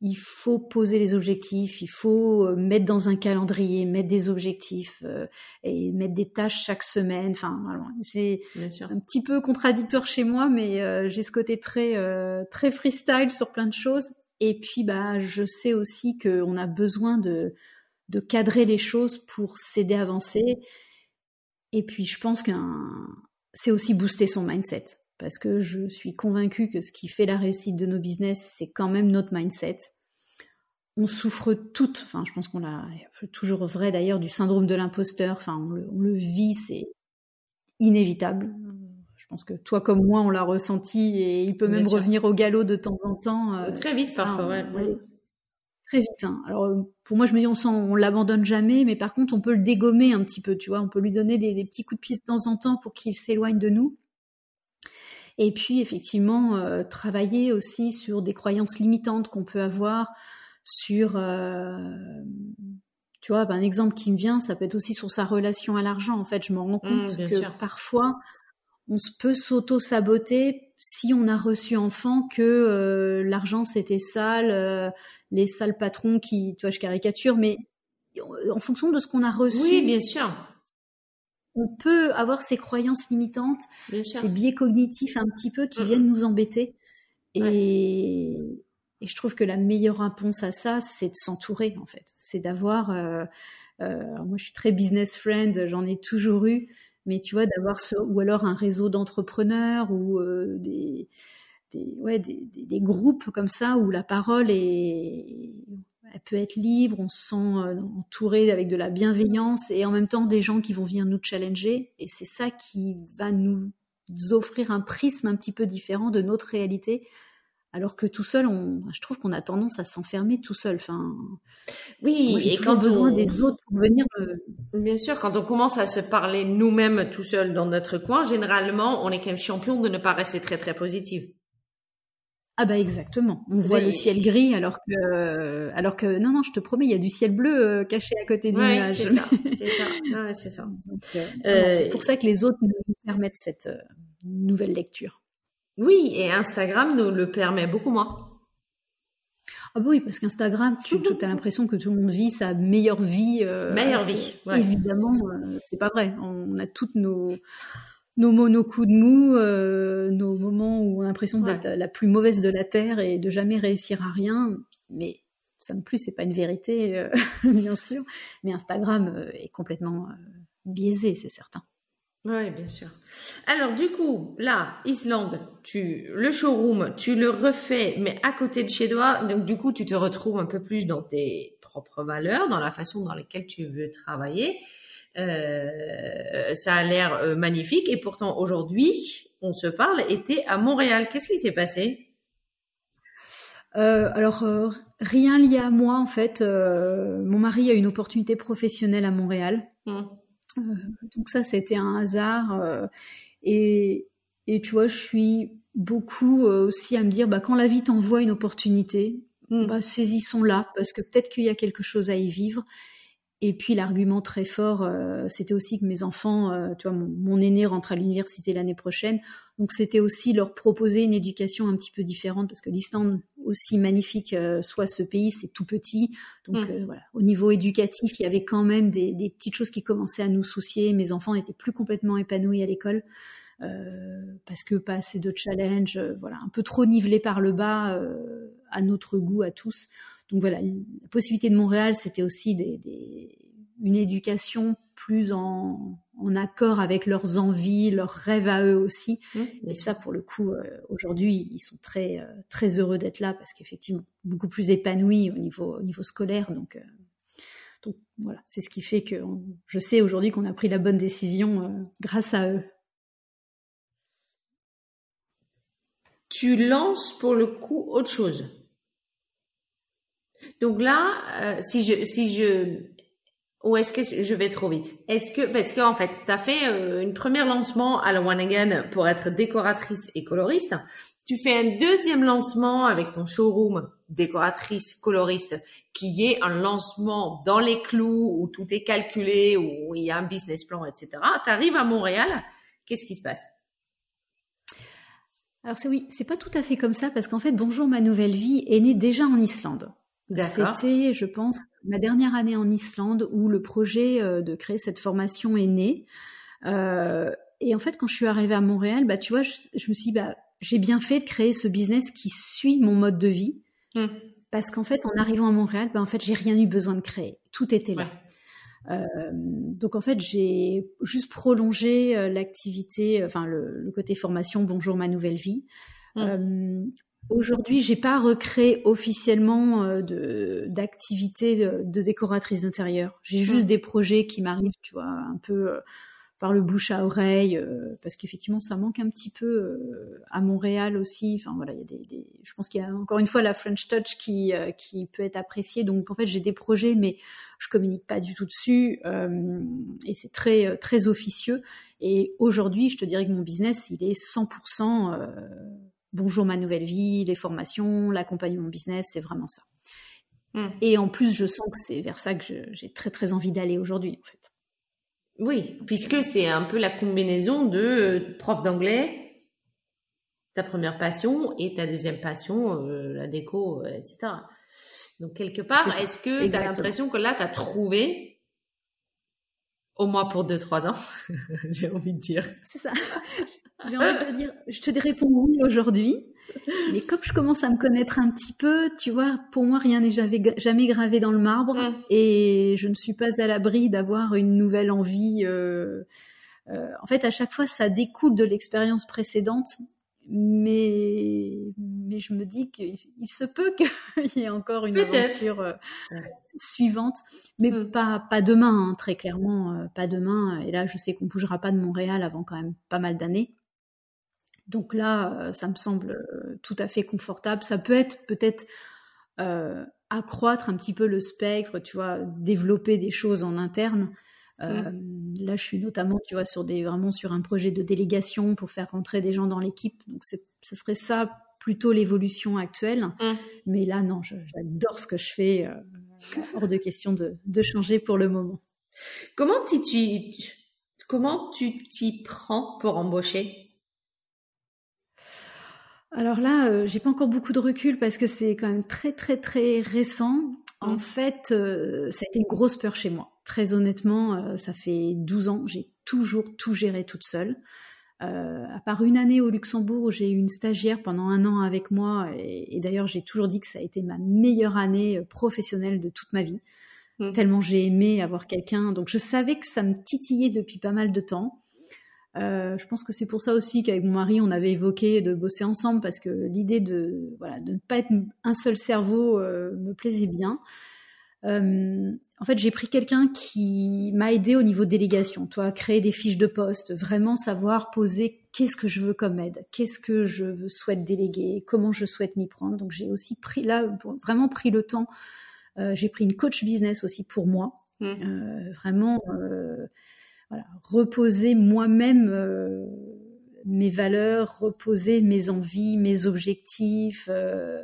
il faut poser les objectifs, il faut euh, mettre dans un calendrier, mettre des objectifs et mettre des tâches chaque semaine. Enfin, c'est un petit peu contradictoire chez moi, mais j'ai ce côté très, très freestyle sur plein de choses. Et puis, bah, je sais aussi qu'on a besoin de, de cadrer les choses pour s'aider à avancer. Et puis, je pense qu'un, c'est aussi booster son mindset parce que je suis convaincue que ce qui fait la réussite de nos business, c'est quand même notre mindset. On souffre toutes, enfin je pense qu'on l'a toujours vrai d'ailleurs du syndrome de l'imposteur, enfin on le, vit, c'est inévitable. Je pense que toi comme moi on l'a ressenti et il peut même revenir au galop de temps en temps. Euh, très vite parfois, ouais. Très vite. Hein. Alors pour moi je me dis on on l'abandonne jamais, mais par contre on peut le dégommer un petit peu, tu vois, on peut lui donner des petits coups de pied de temps en temps pour qu'il s'éloigne de nous. Et puis effectivement, euh, travailler aussi sur des croyances limitantes qu'on peut avoir, sur, euh, tu vois, ben, un exemple qui me vient, ça peut être aussi sur sa relation à l'argent. En fait, je me rends mmh, compte que parfois, on peut s'auto-saboter si on a reçu enfant que euh, l'argent c'était sale, les sales patrons qui, tu vois, je caricature, mais en fonction de ce qu'on a reçu. Oui, bien sûr on peut avoir ces croyances limitantes, ces biais cognitifs un petit peu qui viennent nous embêter. Et, je trouve que la meilleure réponse à ça, c'est de s'entourer, en fait. C'est d'avoir. Euh, euh, moi, je suis très business friend, j'en ai toujours eu, mais tu vois, d'avoir ce. Ou alors un réseau d'entrepreneurs ou euh, des. ouais, des, groupes comme ça où la parole est, elle peut être libre, on se sent euh, entouré avec de la bienveillance et en même temps des gens qui vont venir nous challenger. Et c'est ça qui va nous offrir un prisme un petit peu différent de notre réalité. Alors que tout seul, on, je trouve qu'on a tendance à s'enfermer tout seul. Enfin, oui, et quand besoin des autres pour venir. Bien sûr, quand on commence à se parler nous-mêmes tout seul dans notre coin, généralement, on est quand même champion de ne pas rester très très positif. Ah bah exactement. On voit le ciel gris alors que alors que non non, je te promets, il y a du ciel bleu euh, caché à côté du ouais, C'est ça, c'est ça, c'est ça. Euh, euh, c'est pour ça que les autres nous permettent cette nouvelle lecture. Oui, et Instagram nous le permet beaucoup moins. Ah bah oui, parce qu'Instagram, tu, as l'impression que tout le monde vit sa meilleure vie. meilleure vie. Ouais. Évidemment, c'est pas vrai. On a toutes nos nos nos coups de mou, euh, nos moments où on a l'impression d'être la plus mauvaise de la terre et de jamais réussir à rien. Mais ça ne plus, c'est pas une vérité, euh, bien sûr. Mais Instagram euh, est complètement biaisé, c'est certain. Oui, bien sûr. Alors, du coup, là, Islande, tu, le showroom, tu le refais, mais à côté de chez toi. Donc, du coup, tu te retrouves un peu plus dans tes propres valeurs, dans la façon dans laquelle tu veux travailler. Euh, ça a l'air euh, magnifique et pourtant aujourd'hui, on se parle, était à Montréal. Qu'est-ce qui s'est passé? Alors, rien lié à moi, en fait. mon mari a une opportunité professionnelle à Montréal. Mmh. donc ça, c'était un hasard. et, et tu vois, je suis beaucoup aussi à me dire, bah, quand la vie t'envoie une opportunité, mmh. bah, saisissons-la, parce que peut-être qu'il y a quelque chose à y vivre. Et puis l'argument très fort, euh, c'était aussi que mes enfants, euh, tu vois, mon, aîné rentre à l'université l'année prochaine, donc c'était aussi leur proposer une éducation un petit peu différente parce que l'Islande, aussi magnifique euh, soit ce pays, c'est tout petit. Donc mm. voilà, au niveau éducatif, il y avait quand même des, petites choses qui commençaient à nous soucier. Mes enfants n'étaient plus complètement épanouis à l'école. parce que pas assez de challenge, voilà, un peu trop nivelé par le bas à notre goût à tous. Donc voilà, la possibilité de Montréal, c'était aussi des, une éducation plus en, accord avec leurs envies, leurs rêves à eux aussi. Mmh, et ça, pour le coup, euh, aujourd'hui, ils sont très, euh, très heureux d'être là parce qu'effectivement, beaucoup plus épanouis au niveau, au niveau scolaire. Donc, euh, donc voilà, c'est ce qui fait que je sais aujourd'hui qu'on a pris la bonne décision grâce à eux. Tu lances pour le coup autre chose. Donc là, euh, si je, si je, ou est-ce que je vais trop vite? Est-ce que, parce qu'en fait, tu as fait euh, une première lancement à la One Again pour être décoratrice et coloriste. Tu fais un deuxième lancement avec ton showroom décoratrice coloriste qui est un lancement dans les clous où tout est calculé, où il y a un business plan, etc. Tu arrives à Montréal, qu'est-ce qui se passe? Alors c'est oui, c'est pas tout à fait comme ça parce qu'en fait Bonjour ma nouvelle vie est né déjà en Islande. C'était, je pense, ma dernière année en Islande où le projet euh, de créer cette formation est né. Euh, et en fait, quand je suis arrivée à Montréal, bah, tu vois, je, me suis dit, bah, j'ai bien fait de créer ce business qui suit mon mode de vie. Mmh. Parce qu'en fait, en arrivant à Montréal, bah, en fait, j'ai rien eu besoin de créer. Tout était là. Euh, donc en fait, j'ai juste prolongé l'activité, enfin le, côté formation Bonjour ma nouvelle vie. Mmh. Aujourd'hui, j'ai pas recréé officiellement euh, de d'activité de, décoratrice d'intérieur. J'ai juste mmh. des projets qui m'arrivent, tu vois, un peu euh, par le bouche à oreille, euh, parce qu'effectivement, ça manque un petit peu à Montréal aussi. Enfin voilà, il y a des, je pense qu'il y a encore une fois la French Touch qui qui peut être appréciée. Donc en fait, j'ai des projets, mais je communique pas du tout dessus, et c'est très très officieux. Et aujourd'hui, je te dirais que mon business, il est 100% bonjour ma nouvelle vie, les formations, l'accompagnement business, c'est vraiment ça. Hmm. Et en plus, je sens que c'est vers ça que j'ai très très envie d'aller aujourd'hui, en fait. Oui, puisque c'est un peu la combinaison de euh, prof d'anglais, ta première passion et ta deuxième passion, euh, la déco, euh, etc. Donc quelque part, est-ce que tu as l'impression que là, tu as trouvé au moins pour 2-3 ans, j'ai envie de dire. C'est ça. J'ai envie de te dire, je te réponds oui aujourd'hui, mais comme je commence à me connaître un petit peu, tu vois, pour moi, rien n'est jamais, gravé dans le marbre mm. et je ne suis pas à l'abri d'avoir une nouvelle envie. Euh, euh, en fait, à chaque fois, ça découle de l'expérience précédente mais, mais je me dis qu'il se peut qu'il y ait encore une aventure euh, suivante, mais mm. pas, pas demain, hein, très clairement, euh, pas demain. Et là, je sais qu'on bougera pas de Montréal avant quand même pas mal d'années. Donc là, euh, ça me semble tout à fait confortable. Ça peut être peut-être accroître un petit peu le spectre, tu vois, développer des choses en interne. Mmh. Euh, là, je suis notamment, tu vois, sur des, vraiment sur un projet de délégation pour faire rentrer des gens dans l'équipe. Donc, ce serait ça plutôt l'évolution actuelle. Mmh. Mais là, non, j'adore ce que je fais. Euh, hors de question de, de, changer pour le moment. Comment tu, tu comment tu t'y prends pour embaucher? Alors là, euh, j'ai pas encore beaucoup de recul parce que c'est quand même très très très récent. En mmh. fait, ça a été une grosse peur chez moi. Très honnêtement, euh, ça fait 12 ans, j'ai toujours tout géré toute seule. Euh, à part une année au Luxembourg où j'ai eu une stagiaire pendant un an avec moi, et, d'ailleurs j'ai toujours dit que ça a été ma meilleure année euh, professionnelle de toute ma vie, mmh. tellement j'ai aimé avoir quelqu'un. Donc je savais que ça me titillait depuis pas mal de temps. je pense que c'est pour ça aussi qu'avec mon mari, on avait évoqué de bosser ensemble parce que l'idée de, voilà, de ne pas être un seul cerveau me plaisait bien. En fait, j'ai pris quelqu'un qui m'a aidé au niveau de délégation, toi, créer des fiches de poste, vraiment savoir poser qu'est-ce que je veux comme aide, qu'est-ce que je souhaite déléguer, comment je souhaite m'y prendre. Donc, j'ai aussi pris là, vraiment pris le temps. j'ai pris une coach business aussi pour moi, mmh. vraiment, voilà, reposer moi-même mes valeurs, reposer mes envies, mes objectifs, euh,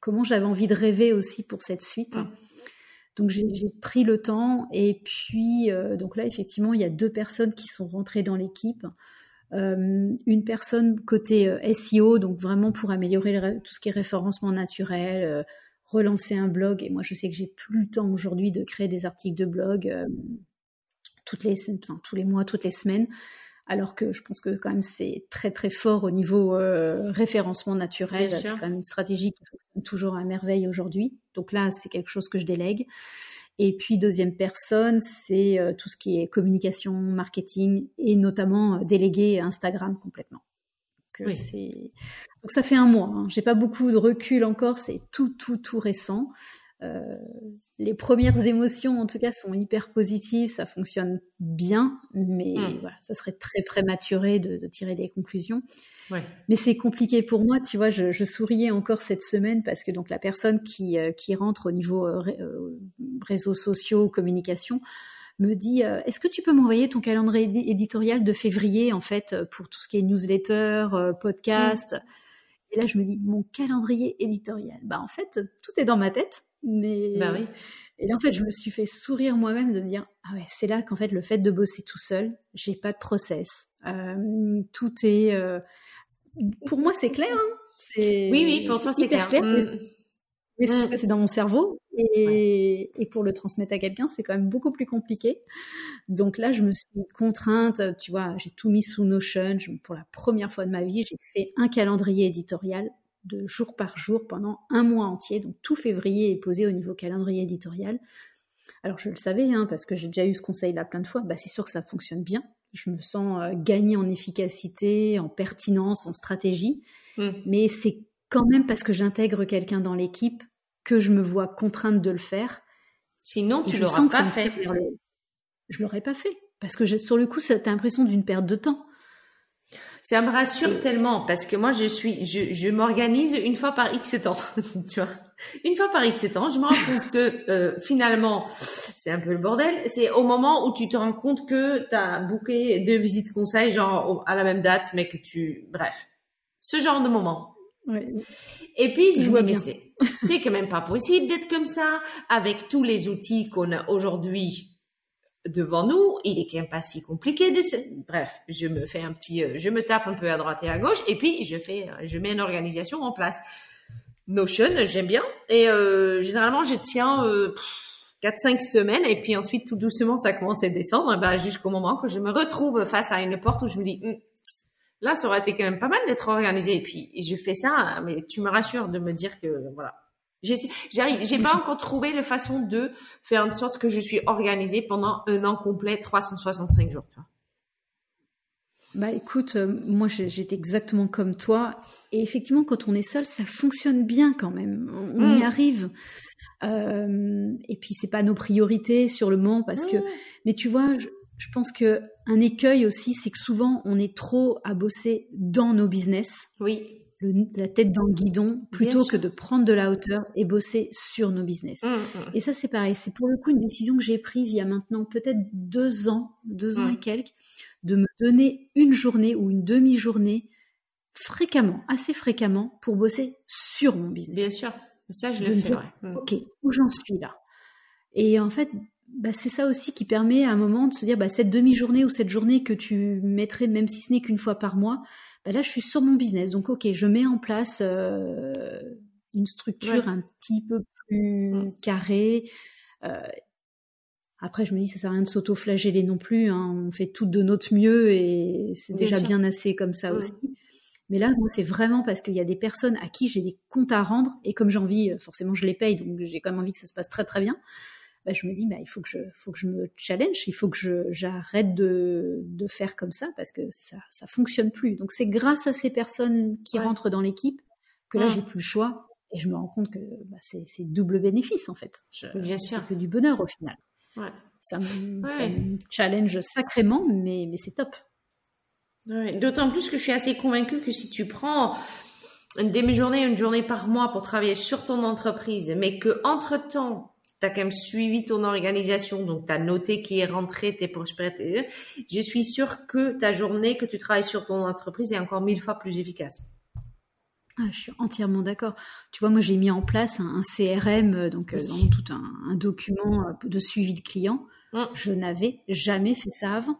comment j'avais envie de rêver aussi pour cette suite. Mmh. Donc j'ai pris le temps et puis euh, donc là effectivement il y a deux personnes qui sont rentrées dans l'équipe. Euh, une personne côté SEO donc vraiment pour améliorer tout ce qui est référencement naturel, relancer un blog et moi je sais que j'ai plus le temps aujourd'hui de créer des articles de blog toutes les tous les mois toutes les semaines alors que je pense que quand même c'est très très fort au niveau euh, référencement naturel. C'est quand même une stratégie qui fonctionne toujours à merveille aujourd'hui. Donc là, c'est quelque chose que je délègue. Et puis deuxième personne, c'est euh, tout ce qui est communication, marketing et notamment euh, déléguer Instagram complètement. Donc, ça fait un mois. Hein. J'ai pas beaucoup de recul encore. C'est tout tout tout récent. Euh, les premières émotions, en tout cas, sont hyper positives, ça fonctionne bien, mais hmm. voilà, ça serait très prématuré de, tirer des conclusions. Mais c'est compliqué pour moi, tu vois, je, souriais encore cette semaine parce que donc la personne qui, euh, qui rentre au niveau euh, réseaux sociaux, communication, me dit est-ce que tu peux m'envoyer ton calendrier éditorial de février en fait pour tout ce qui est newsletter, podcast? Et là je me dis mon calendrier éditorial. Bah en fait tout est dans ma tête. Mais bah oui. Et là, en fait, je me suis fait sourire moi-même de me dire ah ouais, c'est là qu'en fait le fait de bosser tout seul, j'ai pas de process. Euh, tout est euh, pour moi c'est clair. Hein oui oui, pour toi c'est clair. Mm. Mais, mm. c'est dans mon cerveau et, et pour le transmettre à quelqu'un, c'est quand même beaucoup plus compliqué. Donc là, je me suis contrainte. Tu vois, j'ai tout mis sous Notion. pour la première fois de ma vie, j'ai fait un calendrier éditorial de jour par jour pendant un mois entier. Donc tout février est posé au niveau calendrier éditorial. Alors je le savais, hein, parce que j'ai déjà eu ce conseil-là plein de fois, bah, c'est sûr que ça fonctionne bien. Je me sens euh, gagner en efficacité, en pertinence, en stratégie. Hmm. Mais c'est quand même parce que j'intègre quelqu'un dans l'équipe que je me vois contrainte de le faire. Sinon, tu l'auras pas fait. Je l'aurais pas fait. Parce que sur le coup, tu as l'impression d'une perte de temps. Ça me rassure tellement parce que moi je suis, je, je m'organise une fois par X temps, tu vois. Une fois par X temps, je me rends compte que euh, finalement c'est un peu le bordel. C'est au moment où tu te rends compte que tu as booké deux visites conseils genre à la même date, mais que tu, bref, ce genre de moment. Et puis je, je me dis mais c'est, c'est quand même pas possible d'être comme ça avec tous les outils qu'on a aujourd'hui devant nous, il est quand même pas si compliqué de se... Bref, je me fais un petit, euh, je me tape un peu à droite et à gauche, et puis je fais, euh, je mets une organisation en place. Notion, j'aime bien, et euh, généralement je tiens euh, 4-5 semaines, et puis ensuite tout doucement ça commence à descendre, bah, jusqu'au moment que je me retrouve face à une porte où je me dis, hum, là ça aurait été quand même pas mal d'être organisé, et puis je fais ça, mais tu me rassures de me dire que voilà, j'ai pas encore trouvé la façon de faire en sorte que je suis organisée pendant un an complet, 365 jours. Bah écoute, euh, moi j'étais exactement comme toi. Et effectivement, quand on est seul, ça fonctionne bien quand même. On, y mm. arrive. Euh, et puis c'est pas nos priorités sur le moment parce que. Mm. Mais tu vois, je, je pense que un écueil aussi, c'est que souvent on est trop à bosser dans nos business. Oui la tête dans le guidon plutôt que de prendre de la hauteur et bosser sur nos business. Mmh, mmh. Et ça, c'est pareil. C'est pour le coup une décision que j'ai prise il y a maintenant peut-être deux ans, deux ans mmh. et quelques, de me donner une journée ou une demi-journée fréquemment, assez fréquemment, pour bosser sur mon business. Bien sûr. Ça, je le fais. Ok, où j'en suis là? Et en fait, bah, c'est ça aussi qui permet à un moment de se dire, bah, cette demi-journée ou cette journée que tu mettrais, même si ce n'est qu'une fois par mois, bah, là, je suis sur mon business. Donc, ok, je mets en place euh, une structure un petit peu plus carrée. Euh, après, je me dis, ça sert à rien de s'auto-flageller non plus. Hein. On fait tout de notre mieux et c'est déjà bien assez comme ça aussi. Mais là, moi, c'est vraiment parce qu'il y a des personnes à qui j'ai des comptes à rendre et comme j'ai envie, forcément, je les paye, donc j'ai quand même envie que ça se passe très très bien. Bah, je me dis, bah, il faut que je, faut que je me challenge, il faut que j'arrête de, de, faire comme ça parce que ça, ça fonctionne plus. Donc c'est grâce à ces personnes qui rentrent dans l'équipe que là, j'ai plus le choix Et je me rends compte que bah, c'est double bénéfice en fait. Bien sûr. C'est que du bonheur au final. Ça, me, challenge sacrément, mais, mais c'est top. D'autant plus que je suis assez convaincue que si tu prends une demi-journée, une journée par mois pour travailler sur ton entreprise, mais que entre temps tu as quand même suivi ton organisation, donc tu as noté qui est rentré, tes prospérités, je suis sûre que ta journée que tu travailles sur ton entreprise est encore mille fois plus efficace. Ah, je suis entièrement d'accord. Tu vois, moi j'ai mis en place un, CRM, euh, donc euh, dans tout un, document euh, de suivi de clients. Mmh. Je n'avais jamais fait ça avant.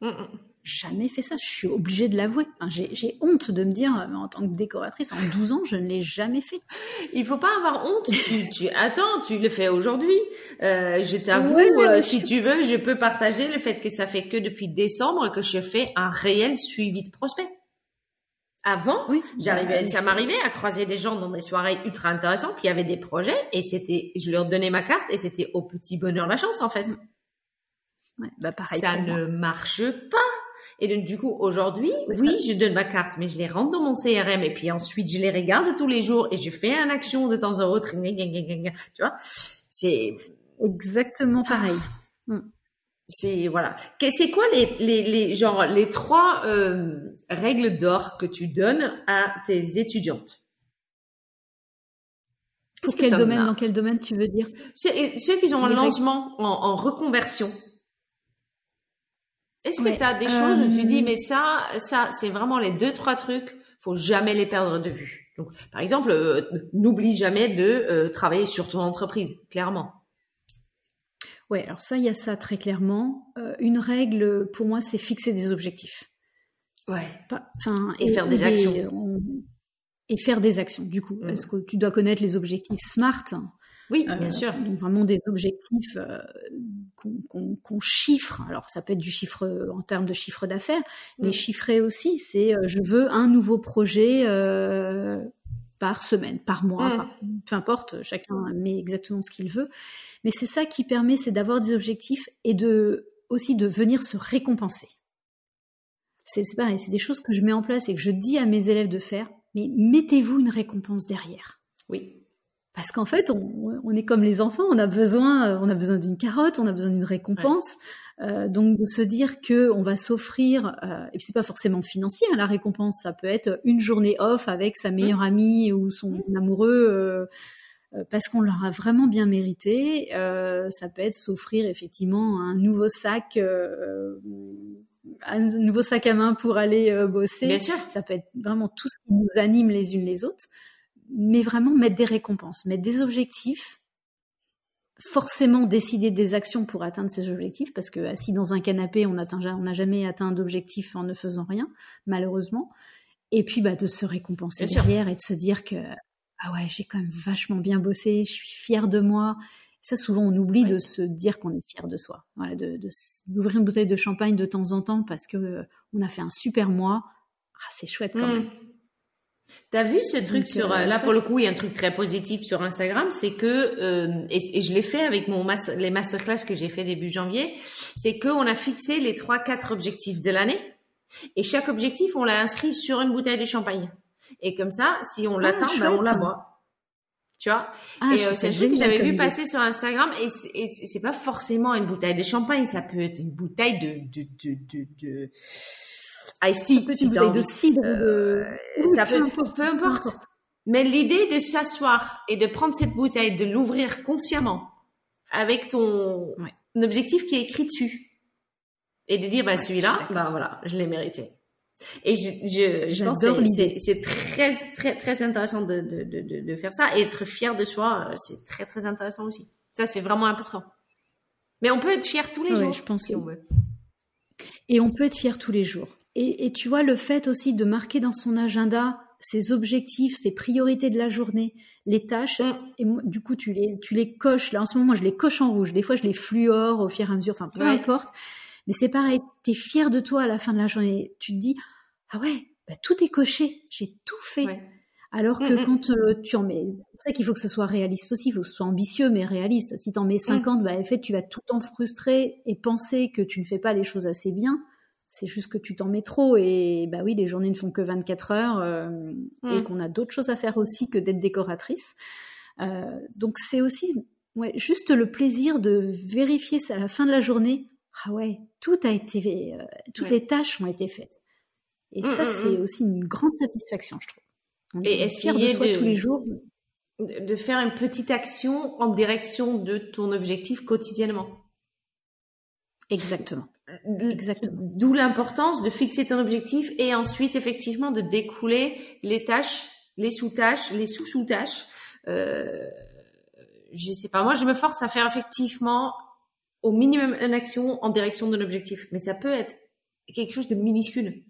Mmh, mmh. Jamais fait ça. Je suis obligée de l'avouer. j'ai honte de me dire, en tant que décoratrice, en 12 ans, je ne l'ai jamais fait. Il faut pas avoir honte. tu, attends, tu le fais aujourd'hui. je t'avoue, si tu veux, je peux partager le fait que ça fait que depuis décembre que je fais un réel suivi de prospects. Avant, j'arrivais, bah, ça m'arrivait à croiser des gens dans des soirées ultra intéressantes qui avaient des projets et c'était, je leur donnais ma carte et c'était au petit bonheur la chance en fait. bah pareil ça ne marche pas. Et donc, du coup, aujourd'hui, oui, je donne ma carte, mais je les rentre dans mon CRM et puis ensuite, je les regarde tous les jours et je fais une action de temps en temps. Tu vois, c'est exactement pareil. Mm. C'est voilà. C'est quoi les, les, les genre les trois euh, règles d'or que tu donnes à tes étudiantes? Pour quel domaine Dans quel domaine tu veux dire? Ceux, qui ont un lancement en, reconversion. Est-ce que tu as des choses où tu dis euh, mais ça ça c'est vraiment les deux trois trucs faut jamais les perdre de vue. Donc par exemple euh, n'oublie jamais de travailler sur ton entreprise clairement. Oui, alors ça, il y a ça très clairement. Euh, une règle, pour moi, c'est fixer des objectifs. Ouais. Enfin, et, faire des actions. Et faire des actions, du coup. Parce mm. que tu dois connaître les objectifs SMART. Oui, euh, bien sûr. Donc vraiment des objectifs euh, qu'on chiffre. Alors ça peut être du chiffre en termes de chiffre d'affaires, mais mm. chiffrer aussi, c'est je veux un nouveau projet par semaine, par mois, mm. peu importe, chacun met exactement ce qu'il veut. Mais c'est ça qui permet, c'est d'avoir des objectifs et de aussi de venir se récompenser. C'est pareil, c'est des choses que je mets en place et que je dis à mes élèves de faire, mais mettez-vous une récompense derrière. Oui. Parce qu'en fait, on, est comme les enfants, on a besoin, on a besoin d'une carotte, on a besoin d'une récompense. Euh, donc de se dire que on va s'offrir, euh, et puis c'est pas forcément financier, hein, la récompense, ça peut être une journée off avec sa meilleure mmh. amie ou son mmh. amoureux. Euh, euh, parce qu'on leur a vraiment bien mérité. Euh, ça peut être s'offrir effectivement un nouveau sac, euh, un nouveau sac à main pour aller bosser. Bien sûr. Ça peut être vraiment tout ce qui nous anime les unes les autres, mais vraiment mettre des récompenses, mettre des objectifs. Forcément décider des actions pour atteindre ces objectifs, parce que assis dans un canapé, on n'a jamais atteint d'objectif en ne faisant rien, malheureusement. Et puis bah, de se récompenser derrière et de se dire que ah ouais, j'ai quand même vachement bien bossé, je suis fière de moi. Ça, souvent, on oublie de se dire qu'on est fier de soi. Voilà, d'ouvrir une bouteille de champagne de temps en temps parce que euh, on a fait un super mois. Ah, c'est chouette quand même. T'as vu ce truc sur euh, là pour le coup il y a un truc très positif sur Instagram c'est que euh, et, je l'ai fait avec mon les masterclass que j'ai fait début janvier c'est que on a fixé les trois quatre objectifs de l'année et chaque objectif on l'a inscrit sur une bouteille de champagne et comme ça, si on ah, l'atteint, ben on la boit. Tu vois? Ah, Et euh, c'est un truc que j'avais vu passer sur Instagram. Et c'est pas forcément une bouteille de champagne. Ça peut être une bouteille de... de, de, de, de Ice tea, une bouteille de cidre. Euh, ça peut, importe, peu importe. Mais l'idée de s'asseoir et de prendre cette bouteille, de l'ouvrir consciemment avec ton objectif qui est écrit dessus et de dire bah celui-là, bah voilà, je l'ai mérité. Et je, je, pense que c'est très, très, très intéressant de, de, de, de, faire ça. Et être fier de soi, euh, c'est très, très intéressant aussi. Ça, c'est vraiment important. Mais on peut être fier tous les jours. je pense. Si on veut. Et on peut être fier tous les jours. Et, et, tu vois, le fait aussi de marquer dans son agenda ses objectifs, ses priorités de la journée, les tâches, mm. et du coup, tu les, tu les coches. Là, en ce moment, je les coche en rouge. Des fois, je les fluore au fur et à mesure. Enfin, peu importe. Mais c'est pareil, tu es fier de toi à la fin de la journée. Tu te dis, ah ouais, bah, tout est coché, j'ai tout fait. Alors que mm, mm. quand euh, tu en mets, c'est ça qu'il faut que ce soit réaliste aussi, il faut que ce soit ambitieux mais réaliste. Si tu en mets 50, mm. bah, en fait, tu vas tout le temps frustrer et penser que tu ne fais pas les choses assez bien. C'est juste que tu t'en mets trop et bah oui, les journées ne font que 24 heures et mmh. qu'on a d'autres choses à faire aussi que d'être décoratrice. donc c'est aussi ouais, juste le plaisir de vérifier à la fin de la journée. Ah ouais, tout a été, toutes les tâches ont été faites. Et mmh, ça, c'est aussi une grande satisfaction, je trouve. et essayer de, tous les jours. De faire une petite action en direction de ton objectif quotidiennement? Exactement. Exactement. D'où l'importance de fixer ton objectif et ensuite effectivement de découler les tâches, les sous-tâches, les sous-sous-tâches. Euh, je sais pas. Moi, je me force à faire effectivement au minimum une action en direction de l'objectif, mais ça peut être quelque chose de minuscule.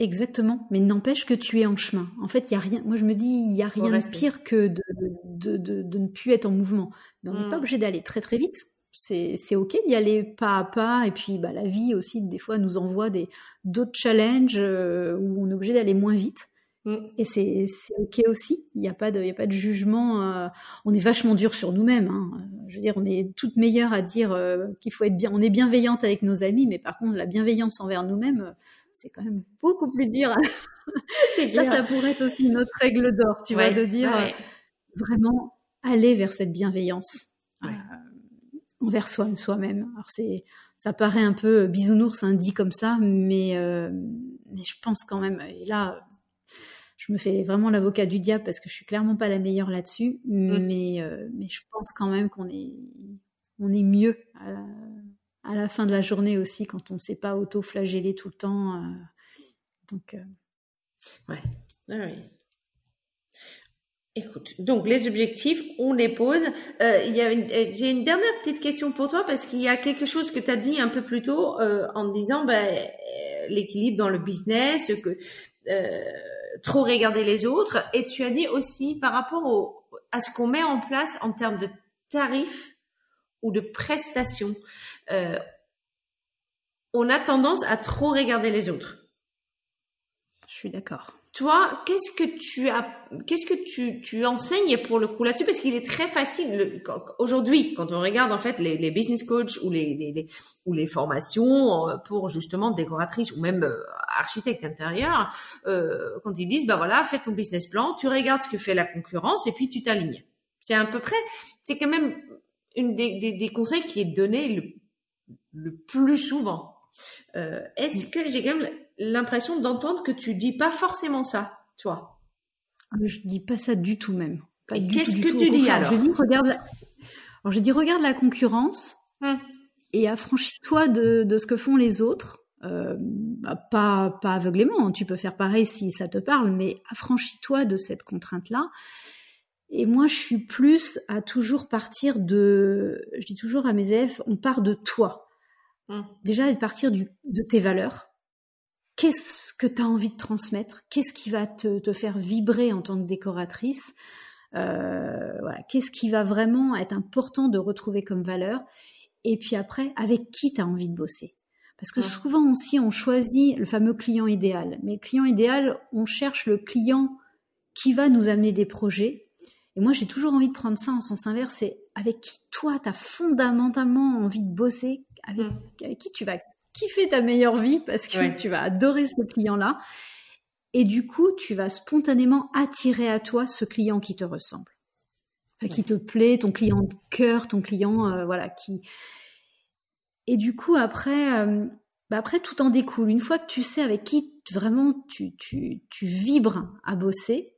Exactement, mais n'empêche que tu es en chemin. En fait, il y a rien. Moi, je me dis, il y a rien de pire que de, de, de, de, ne plus être en mouvement. Mais on n'est pas hmm. obligé d'aller très très vite. C'est ok d'y aller pas à pas. Et puis, bah, la vie aussi, des fois, nous envoie des d'autres challenges euh, où on est obligé d'aller moins vite. Hmm. Et c'est ok aussi. Il n'y a pas de, il a pas de jugement. Euh, on est vachement dur sur nous-mêmes. Hein. Je veux dire, on est toutes meilleures à dire euh, qu'il faut être bien. On est bienveillante avec nos amis, mais par contre, la bienveillance envers nous-mêmes c'est quand même beaucoup plus dur. ça, ça pourrait être aussi notre règle d'or, tu vois, de dire vraiment aller vers cette bienveillance envers soi, soi-même. Alors c'est, ça paraît un peu bisounours, hein, dit comme ça, mais euh, mais je pense quand même. Et là, je me fais vraiment l'avocat du diable parce que je suis clairement pas la meilleure là-dessus, mm. mais mais je pense quand même qu'on est on est mieux à la, à la fin de la journée aussi, quand on ne sait pas auto-flageller tout le temps. Euh, donc, euh. ouais. Ah oui. Écoute, donc les objectifs, on les pose. Euh, j'ai une dernière petite question pour toi parce qu'il y a quelque chose que tu as dit un peu plus tôt en disant ben, l'équilibre dans le business, que trop regarder les autres. Et tu as dit aussi par rapport à ce qu'on met en place en termes de tarifs ou de prestations. Euh, on a tendance à trop regarder les autres. Je suis d'accord. Toi, qu'est-ce que tu as, qu'est-ce que tu, tu enseignes pour le coup là-dessus? Parce qu'il est très facile aujourd'hui quand on regarde en fait les, business coachs ou les, ou les formations euh, pour justement décoratrices ou même euh, architectes intérieurs, quand ils disent bah voilà, fais ton business plan, tu regardes ce que fait la concurrence et puis tu t'alignes. C'est à peu près, c'est quand même une des, des, conseils qui est donné le le plus souvent. Euh, est-ce que j'ai quand même l'impression d'entendre que tu dis pas forcément ça, toi? Je dis pas ça du tout même. Qu'est-ce que tu dis alors Je dis regarde la... alors je dis regarde la concurrence hum. et affranchis-toi de, ce que font les autres. Euh, bah, pas, pas aveuglément, hein. tu peux faire pareil si ça te parle, mais affranchis-toi de cette contrainte-là. Et moi, je suis plus à toujours partir de, je dis toujours à mes élèves, on part de toi. Mmh. Déjà, à partir de tes valeurs. Qu'est-ce que tu as envie de transmettre? Qu'est-ce qui va te, faire vibrer en tant que décoratrice? Euh, Qu'est-ce qui va vraiment être important de retrouver comme valeur? Et puis après, avec qui tu as envie de bosser? Parce que mmh. souvent aussi, on choisit le fameux client idéal. Mais le client idéal, on cherche le client qui va nous amener des projets. Et moi, j'ai toujours envie de prendre ça en sens inverse. C'est avec qui toi, tu as fondamentalement envie de bosser, Mm. avec, qui tu vas kiffer ta meilleure vie parce que tu vas adorer ce client-là. Et du coup, tu vas spontanément attirer à toi ce client qui te ressemble, qui te plaît, ton client de cœur, ton client, euh, voilà, qui. Et du coup, après, euh, bah après, tout en découle. Une fois que tu sais avec qui vraiment tu, tu, tu vibres à bosser,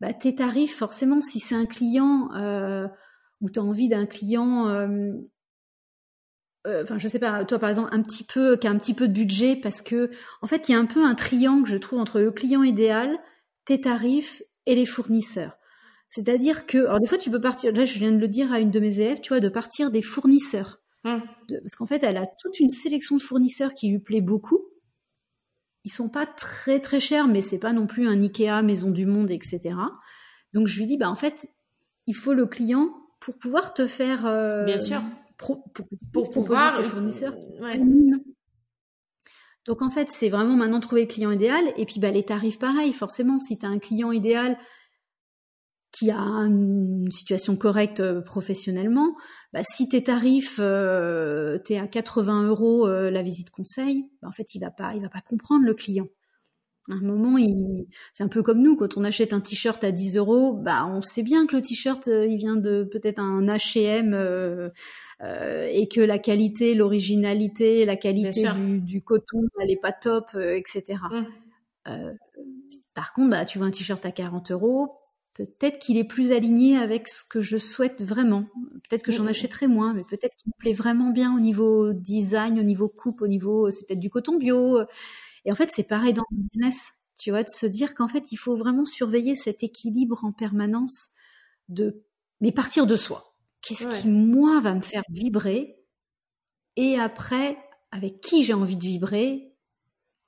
bah, tes tarifs, forcément, si c'est un client euh, où tu as envie d'un client euh, enfin je sais pas, toi par exemple un petit peu qui a un petit peu de budget parce que en fait il y a un peu un triangle je trouve entre le client idéal, tes tarifs et les fournisseurs. C'est-à-dire que alors des fois tu peux partir là je viens de le dire à une de mes élèves, tu vois de partir des fournisseurs. Hum. parce qu'en fait elle a toute une sélection de fournisseurs qui lui plaît beaucoup. Ils sont pas très très chers mais c'est pas non plus un Ikea, Maison du Monde etc. Donc je lui dis bah en fait il faut le client pour pouvoir te faire euh, Bien sûr pour, pouvoir ses fournisseurs. Donc en fait, c'est vraiment maintenant trouver le client idéal et puis bah, les tarifs pareil. Forcément, si tu as un client idéal qui a une situation correcte euh, professionnellement, bah, si tes tarifs, euh, tu es à 80 euros euh, la visite conseil, bah, en fait, il va pas, il va pas comprendre le client. À un moment, il... c'est un peu comme nous, quand on achète un t-shirt à 10 euros, bah, on sait bien que le t-shirt, il vient de peut-être un H&M et que la qualité, l'originalité, la qualité du, coton, elle est pas top, etc. Mmh. par contre, bah, tu vois un t-shirt à 40 euros, peut-être qu'il est plus aligné avec ce que je souhaite vraiment. Peut-être que j'en achèterai moins, mais peut-être qu'il me plaît vraiment bien au niveau design, au niveau coupe, au niveau, c'est peut-être du coton bio. Et en fait, c'est pareil dans le business, tu vois, de se dire qu'en fait, il faut vraiment surveiller cet équilibre en permanence de, mais partir de soi. Qu'est-ce qui, moi, va me faire vibrer? Et après, avec qui j'ai envie de vibrer?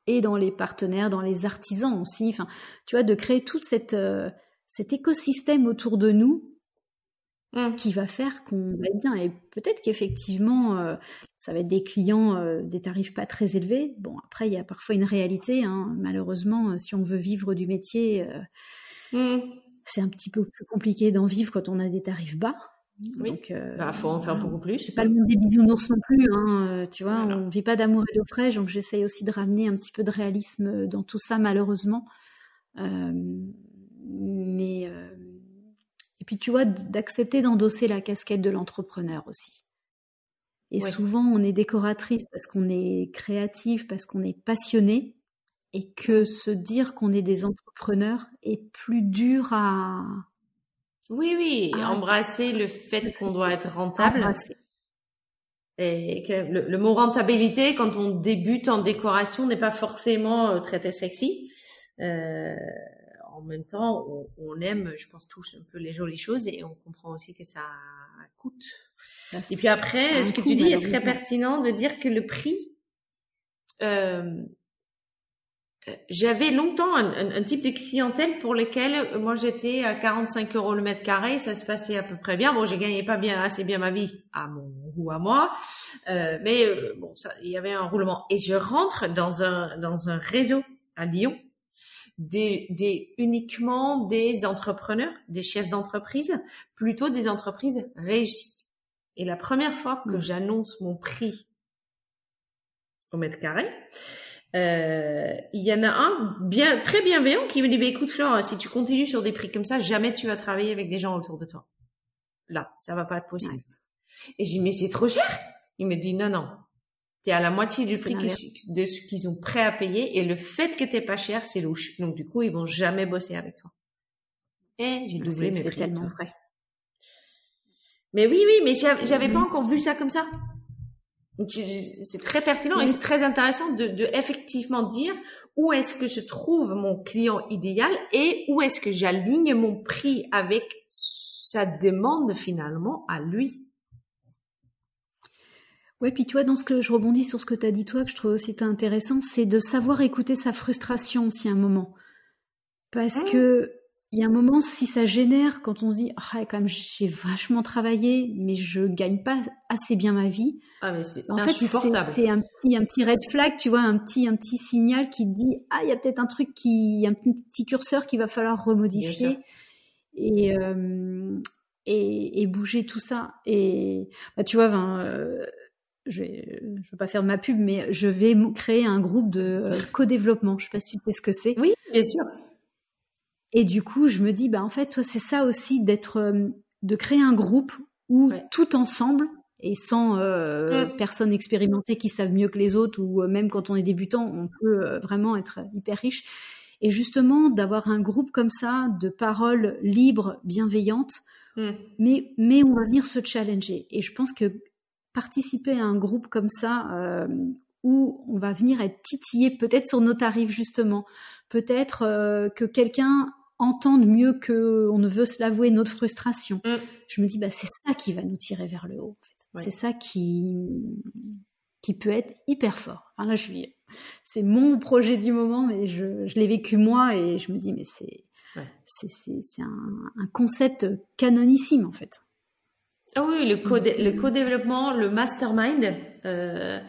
Et dans les partenaires, dans les artisans aussi. Enfin, tu vois, de créer cette, euh, cet écosystème autour de nous mmh. qui va faire qu'on va être bien. Et peut-être qu'effectivement, euh, ça va être des clients, euh, des tarifs pas très élevés. Bon, après, il y a parfois une réalité. Hein. Malheureusement, euh, si on veut vivre du métier, mmh. c'est un petit peu plus compliqué d'en vivre quand on a des tarifs bas. Oui. Donc, il bah, faut en faire beaucoup plus. C'est pas le monde des bisounours non plus, hein, tu vois. On vit pas d'amour et d'eau fraîche, donc j'essaye aussi de ramener un petit peu de réalisme dans tout ça, malheureusement. Mais euh, et puis tu vois, d'accepter d'endosser la casquette de l'entrepreneur aussi. Et souvent, on est décoratrice parce qu'on est créatif, parce qu'on est passionné, et que se dire qu'on est des entrepreneurs est plus dur à. Oui, oui, embrasser le fait qu'on doit être rentable. Et que le, mot rentabilité, quand on débute en décoration, n'est pas forcément euh, très, très sexy. Euh, en même temps, on, aime, je pense tous un peu les jolies choses et on comprend aussi que ça coûte. et puis après, ce que tu dis est très pertinent de dire que le prix, euh, euh, j'avais longtemps un, type de clientèle pour lequel euh, moi j'étais à 45 euros le mètre carré, ça se passait à peu près bien. Bon, je gagnais pas bien assez bien ma vie à mon goût à moi, mais bon, ça, il y avait un roulement. Et je rentre dans un dans un réseau à Lyon des, des, uniquement des entrepreneurs, des chefs d'entreprise, plutôt des entreprises réussies. Et la première fois que mm. j'annonce mon prix au mètre carré, euh, il y en a un bien très bienveillant qui me dit bah, écoute Flore, si tu continues sur des prix comme ça, jamais tu vas travailler avec des gens autour de toi. Là, ça va pas être possible. Et j'ai mais c'est trop cher. Il me dit non non, à la moitié du prix de ce qu'ils ont prêt à payer et le fait que t'es pas cher, c'est louche. Donc du coup, ils vont jamais bosser avec toi. Et j'ai doublé mes prix. tellement vrai. Mais oui, oui, mais j'avais pas encore vu ça comme ça. C'est très pertinent et c'est très intéressant de, de effectivement dire où est-ce que je trouve mon client idéal et où est-ce que j'aligne mon prix avec sa demande finalement à lui. Ouais, puis tu vois, dans ce que je rebondis sur ce que tu as dit toi, que je trouve aussi intéressant, c'est de savoir écouter sa frustration aussi un moment. Parce mmh. que il y a un moment, si ça génère, quand on se dit, ah, quand même, j'ai vachement travaillé, mais je gagne pas assez bien ma vie. Ah, mais c'est en fait, c'est un petit, un petit red flag, tu vois, un petit, un petit signal qui te dit, ah, il y a peut-être un truc qui, un petit curseur qu'il va falloir remodifier. Et, euh, et, et, bouger tout ça. Et bah, tu vois, ben, euh, je vais, je veux pas faire ma pub, mais je vais créer un groupe de euh, co-développement. Je sais pas si tu sais ce que c'est. Oui, bien sûr. Et du coup, je me dis, bah en fait, toi, c'est ça aussi d'être, euh, de créer un groupe où tout ensemble et sans euh, mm. personnes expérimentées qui savent mieux que les autres ou même quand on est débutant, on peut vraiment être hyper riche. Et justement, d'avoir un groupe comme ça de paroles libres, bienveillantes, mm. mais mais on va venir se challenger. Et je pense que participer à un groupe comme ça euh, où on va venir être titillé peut-être sur nos tarifs justement, peut-être euh, que quelqu'un entende mieux que on ne veut se l'avouer notre frustration. Mm. Je me dis bah c'est ça qui va nous tirer vers le haut. C'est ça qui qui peut être hyper fort. Enfin là je c'est mon projet du moment, mais je, je l'ai vécu moi et je me dis mais c'est c'est un, un concept canonissime en fait. Ah oui, le co-développement, le mastermind,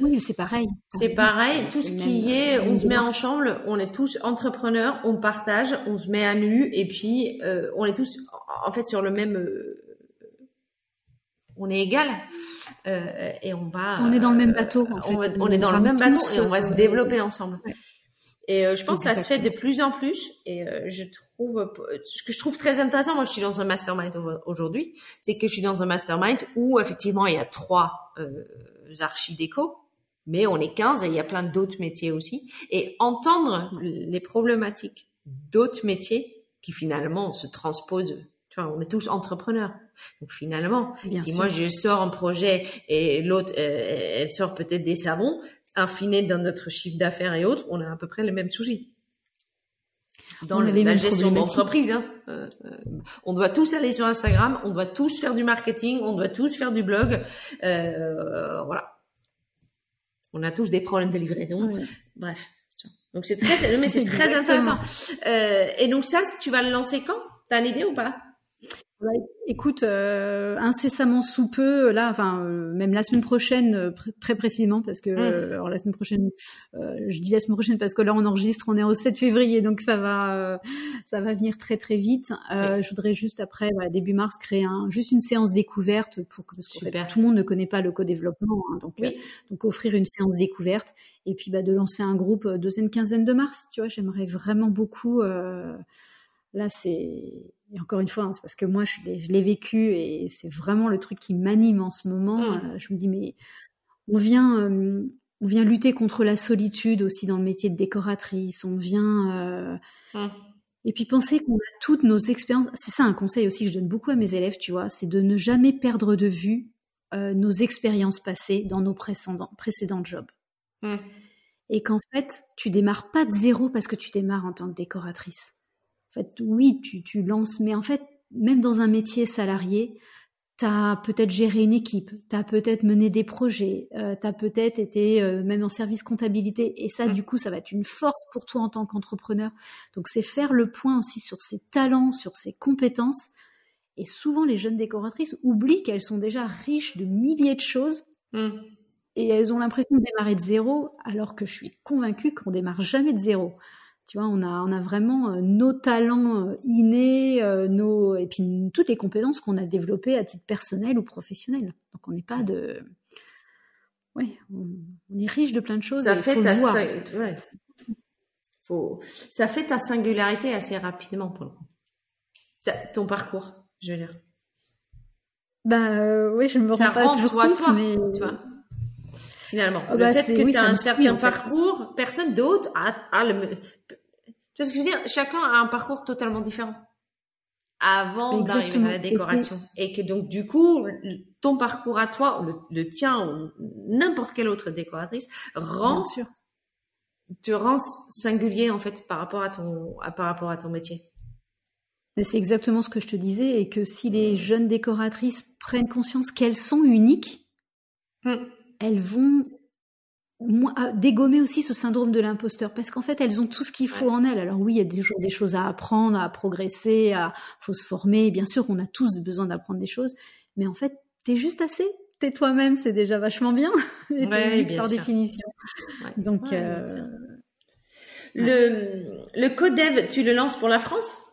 oui, c'est pareil. C'est pareil. Tout ce qui est, on se met ensemble, on est tous entrepreneurs, on partage, on se met à nu, et puis on est tous en fait sur le même on est égal euh, et on va. On est dans le même bateau. En fait. on, est dans le même bateau et on va se développer ensemble. Et euh, je pense que ça se fait de plus en plus. Et euh, je trouve, ce que je trouve très intéressant, moi je suis dans un mastermind aujourd'hui, c'est que je suis dans un mastermind où effectivement il y a trois archi-déco, mais on est 15 et il y a plein d'autres métiers aussi. Et entendre les problématiques d'autres métiers qui finalement se transposent on est tous entrepreneurs. Donc finalement, si moi je sors un projet et l'autre euh, elle sort peut-être des savons, infiné dans notre chiffre d'affaires et autres, on a à peu près les mêmes soucis. Dans la gestion d'entreprise, hein. euh, euh, on doit tous aller sur Instagram, on doit tous faire du marketing, on doit tous faire du blog, voilà. On a tous des problèmes de livraison. Bref. Donc c'est très, mais c'est très intéressant. et donc ça, tu vas le lancer quand? T'as une idée ou pas? Écoute, euh, incessamment sous peu, là, enfin, euh, même la semaine prochaine, euh, très précisément, parce que mmh. alors la semaine prochaine, je dis la semaine prochaine parce que là on enregistre, on est au 7 février, donc ça va, ça va venir très très vite. Je voudrais juste après, voilà, début mars, créer un, juste une séance découverte pour que parce fait, tout le monde ne connaît pas le co-développement, hein, donc donc offrir une séance découverte et puis bah, de lancer un groupe deuxième quinzaine de mars. Tu vois, j'aimerais vraiment beaucoup. Là, c'est encore une fois, hein, c'est parce que moi, je l'ai vécu et c'est vraiment le truc qui m'anime en ce moment. Mmh. Euh, je me dis, mais on vient, euh, on vient lutter contre la solitude aussi dans le métier de décoratrice. On vient. Euh, mmh. Et puis penser qu'on a toutes nos expériences. C'est ça un conseil aussi que je donne beaucoup à mes élèves, tu vois, c'est de ne jamais perdre de vue nos expériences passées dans nos précédents, précédents jobs. Mmh. Et qu'en fait, tu démarres pas de zéro parce que tu démarres en tant que décoratrice fait, oui, tu, lances, mais en fait, même dans un métier salarié, tu as peut-être géré une équipe, tu as peut-être mené des projets, euh, tu as peut-être été euh, même en service comptabilité. Et ça, mmh. du coup, ça va être une force pour toi en tant qu'entrepreneur. Donc, c'est faire le point aussi sur ses talents, sur ses compétences. Et souvent, les jeunes décoratrices oublient qu'elles sont déjà riches de milliers de choses. Mmh. Et elles ont l'impression de démarrer de zéro, alors que je suis convaincue qu'on démarre jamais de zéro. Tu vois, on a, on a vraiment euh, nos talents euh, innés, euh, nos, et puis toutes les compétences qu'on a développées à titre personnel ou professionnel. Donc on n'est pas de. Oui, on, est riche de plein de choses. Ça fait ta voir, faut... Ça fait ta singularité assez rapidement pour le coup. ton parcours, je veux dire. Bah oui, je me rends pas toujours toi, compte, mais tu vois finalement. Oh, le bah, fait que tu as un certain parcours, personne d'autre a, le. Tu vois ce que je veux dire? Chacun a un parcours totalement différent avant d'arriver à la décoration. Et que donc, du coup, ton parcours à toi, le, tien ou n'importe quelle autre décoratrice, rend, te rend singulier, en fait, par rapport à ton, par rapport à ton métier. C'est exactement ce que je te disais, et que si les jeunes décoratrices prennent conscience qu'elles sont uniques, hmm elles vont dégommer aussi ce syndrome de l'imposteur parce qu'en fait elles ont tout ce qu'il faut en elles. Alors oui, il y a toujours des choses à apprendre, à progresser, à faut se former. Bien sûr, on a tous besoin d'apprendre des choses, mais en fait, t'es juste assez. T'es toi-même, c'est déjà vachement bien. Et par définition. Donc euh, le le codev, tu le lances pour la France?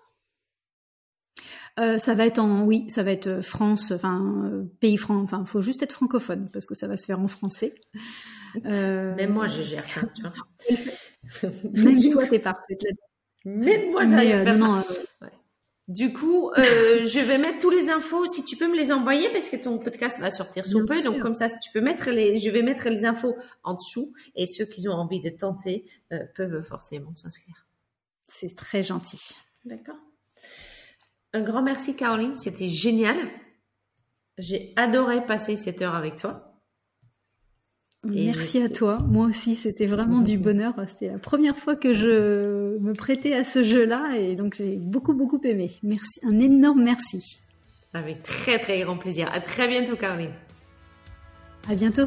Euh, ça va être en oui, ça va être euh, France, enfin euh, pays franc, enfin faut juste être francophone parce que ça va se faire en français. Même moi, je gère ça, tu vois. Même toi, t'es parfaite Même moi, j'arrive à faire ça. Du coup, je vais mettre tous les infos. Si tu peux me les envoyer, parce que ton podcast va sortir sous peu, donc comme ça, si tu peux mettre les, je vais mettre les infos en dessous, et ceux qui ont envie de tenter peuvent forcément s'inscrire. C'est très gentil. D'accord? Un grand merci Caroline, c'était génial. J'ai adoré passer cette heure avec toi. merci à toi. Moi aussi, c'était vraiment du bonheur. C'était la première fois que je me prêtais à ce jeu-là et donc j'ai beaucoup beaucoup aimé. Merci, un énorme merci. Avec très très grand plaisir. À très bientôt Caroline. À bientôt.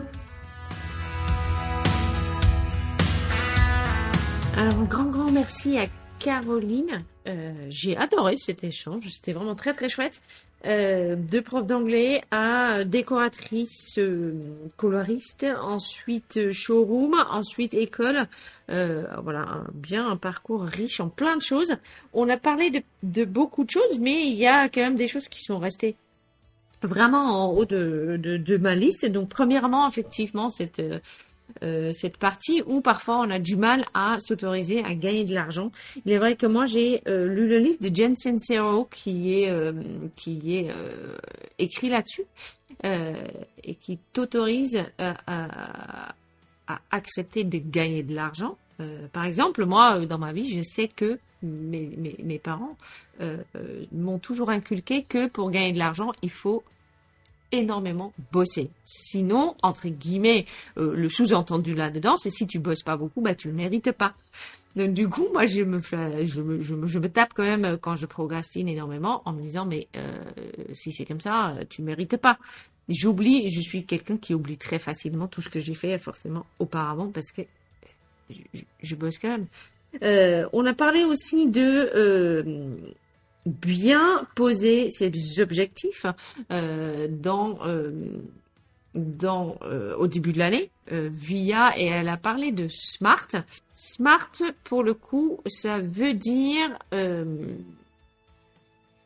Alors un grand grand merci à Caroline. Euh, j'ai adoré cet échange, c'était vraiment très très chouette. de prof d'anglais à décoratrice coloriste, ensuite showroom, ensuite école. voilà, bien un parcours riche en plein de choses. On a parlé de, de beaucoup de choses, mais il y a quand même des choses qui sont restées vraiment en haut de, de, ma liste. Donc, premièrement, effectivement, cette, euh, cette partie où parfois on a du mal à s'autoriser à gagner de l'argent. Il est vrai que moi, j'ai euh, lu le livre de Jen Sincero qui est, euh, qui est écrit là-dessus et qui t'autorise à, à, accepter de gagner de l'argent. par exemple, moi, dans ma vie, je sais que mes, mes, mes parents m'ont toujours inculqué que pour gagner de l'argent, il faut énormément bosser. Sinon, entre guillemets, euh, le sous-entendu là-dedans, c'est si tu bosses pas beaucoup, bah tu le mérites pas. Donc du coup, moi je me je me, je me, tape quand même euh, quand je procrastine énormément en me disant mais euh, si c'est comme ça, tu mérites pas. J'oublie, je suis quelqu'un qui oublie très facilement tout ce que j'ai fait forcément auparavant parce que je, je bosse quand même. on a parlé aussi de bien poser ses objectifs euh, dans euh, dans euh, au début de l'année via et elle a parlé de smart. Smart pour le coup, ça veut dire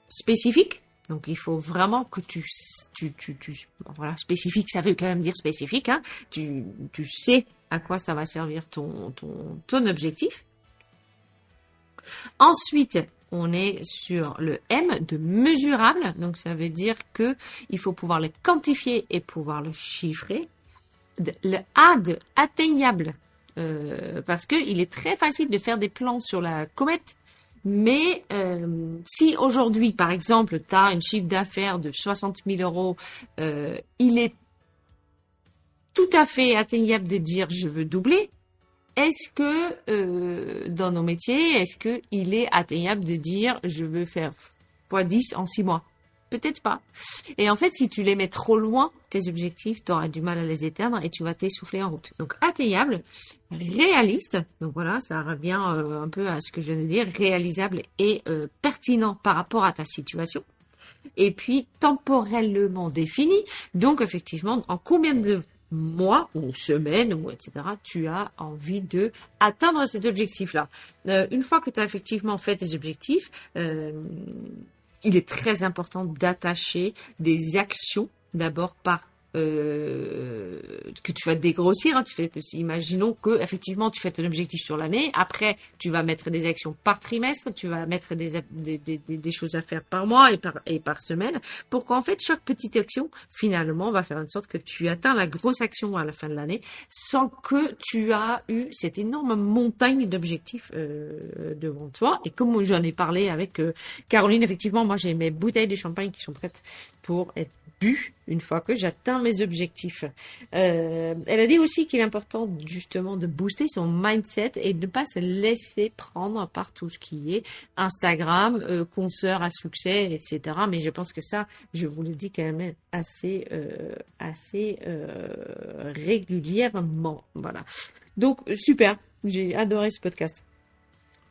spécifique. Donc il faut vraiment que tu tu tu, tu voilà spécifique, ça veut quand même dire spécifique. Hein. Tu tu sais à quoi ça va servir ton ton ton objectif. Ensuite, on est sur le M de mesurable. Donc ça veut dire que il faut pouvoir le quantifier et pouvoir le chiffrer. Le A de atteignable. Euh, parce qu'il est très facile de faire des plans sur la comète. Mais euh, si aujourd'hui, par exemple, tu as un chiffre d'affaires de 60 000 euros, euh, il est tout à fait atteignable de dire je veux doubler. Est-ce que euh, dans nos métiers, est-ce que il est atteignable de dire je veux faire x10 en 6 mois? Peut-être pas. Et en fait, si tu les mets trop loin, tes objectifs, tu auras du mal à les éteindre et tu vas t'essouffler en route. Donc atteignable, réaliste, donc voilà, ça revient euh, un peu à ce que je viens de dire, réalisable et euh, pertinent par rapport à ta situation. Et puis temporellement défini, donc effectivement, en combien de mois ou semaines ou etc. Tu as envie de atteindre cet objectif-là. Euh, une fois que tu as effectivement fait tes objectifs, euh, il est très important d'attacher des actions d'abord par euh, que tu vas dégrossir. Hein, tu fais, imaginons que effectivement tu fais ton objectif sur l'année. Après, tu vas mettre des actions par trimestre, tu vas mettre des, choses à faire par mois et par, et par semaine, pour qu'en fait chaque petite action finalement va faire en sorte que tu atteins la grosse action à la fin de l'année, sans que tu as eu cette énorme montagne d'objectifs euh, devant toi. Et comme j'en ai parlé avec euh, Caroline, effectivement, moi j'ai mes bouteilles de champagne qui sont prêtes pour être une fois que j'atteins mes objectifs. Euh, elle a dit aussi qu'il est important justement de booster son mindset et de ne pas se laisser prendre par tout ce qui est Instagram, euh, à succès, etc. Mais je pense que ça, je vous le dis quand même assez, euh, assez euh, régulièrement. Voilà. Donc super, j'ai adoré ce podcast.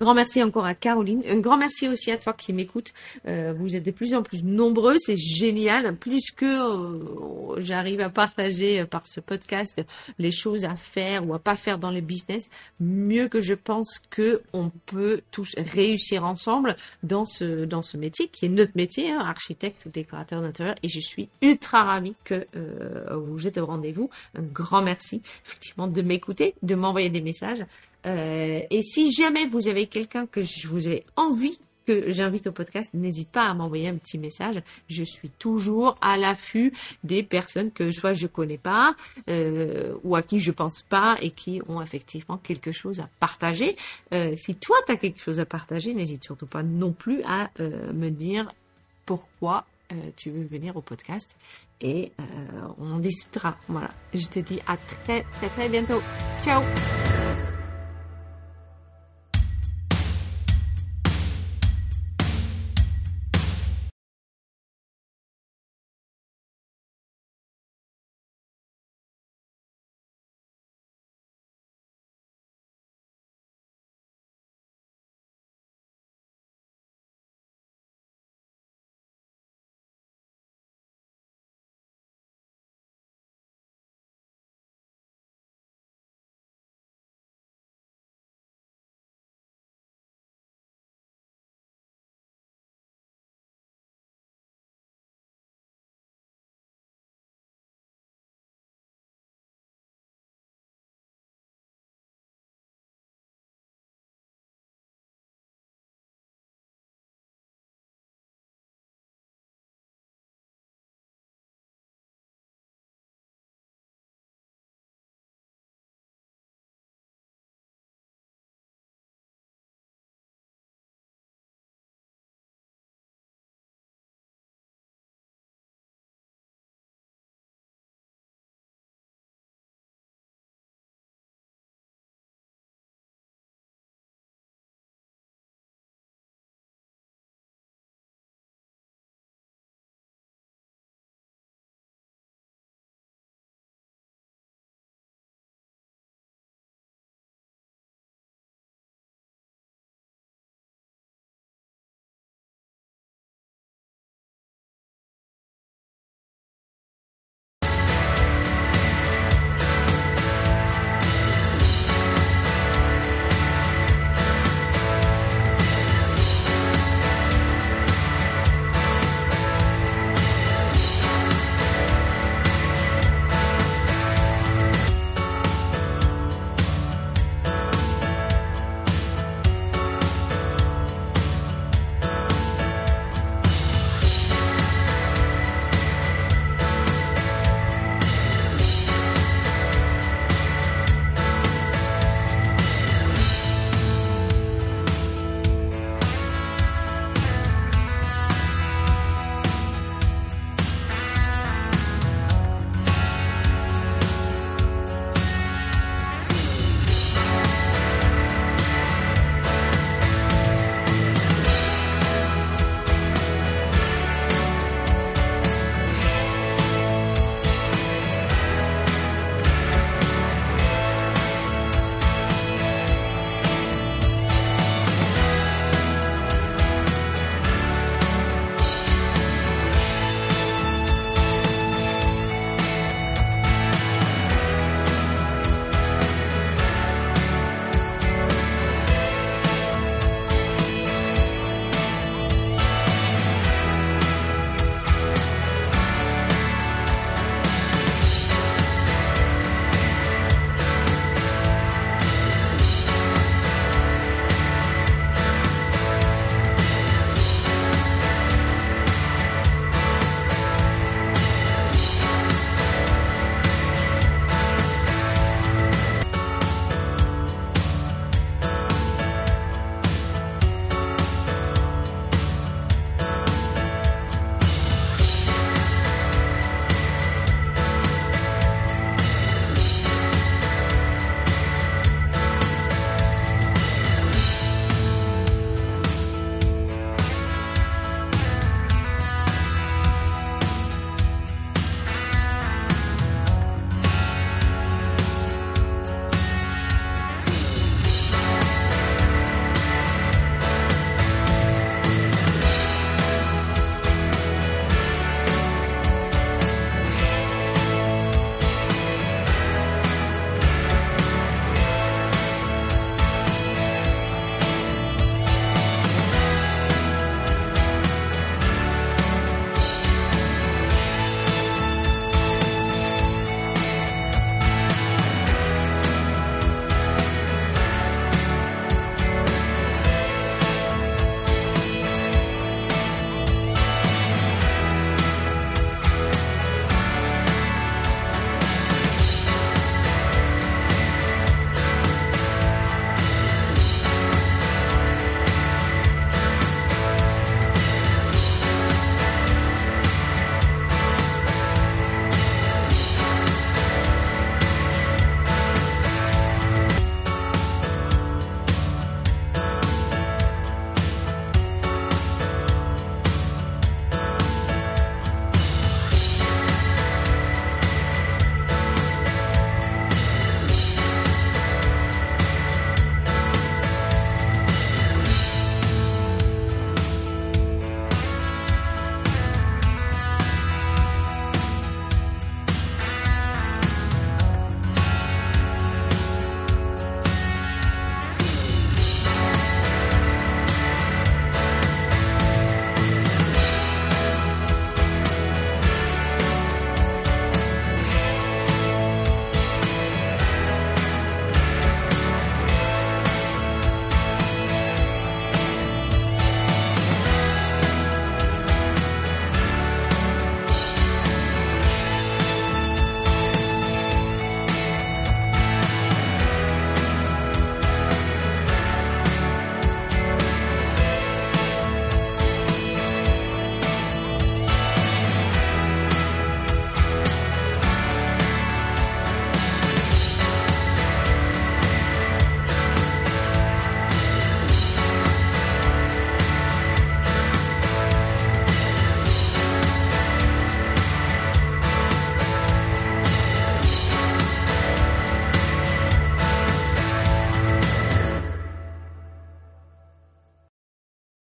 Grand merci encore à Caroline. Un grand merci aussi à toi qui m'écoute. Euh, vous êtes de plus en plus nombreux. C'est génial. Plus que euh, j'arrive à partager euh, par ce podcast les choses à faire ou à pas faire dans le business, mieux que je pense que on peut tous réussir ensemble dans ce dans ce métier qui est notre métier, hein, architecte ou décorateur d'intérieur. Et je suis ultra ravie que vous êtes au rendez-vous. Un grand merci effectivement de m'écouter, de m'envoyer des messages. Euh, et si jamais vous avez quelqu'un que je vous ai envie que j'invite au podcast, n'hésite pas à m'envoyer un petit message. Je suis toujours à l'affût des personnes que soit je connais pas euh, ou à qui je pense pas et qui ont effectivement quelque chose à partager. Euh, si toi tu as quelque chose à partager, n'hésite surtout pas non plus à euh, me dire pourquoi euh, tu veux venir au podcast et euh, on discutera. Voilà. Je te dis à très très très bientôt. Ciao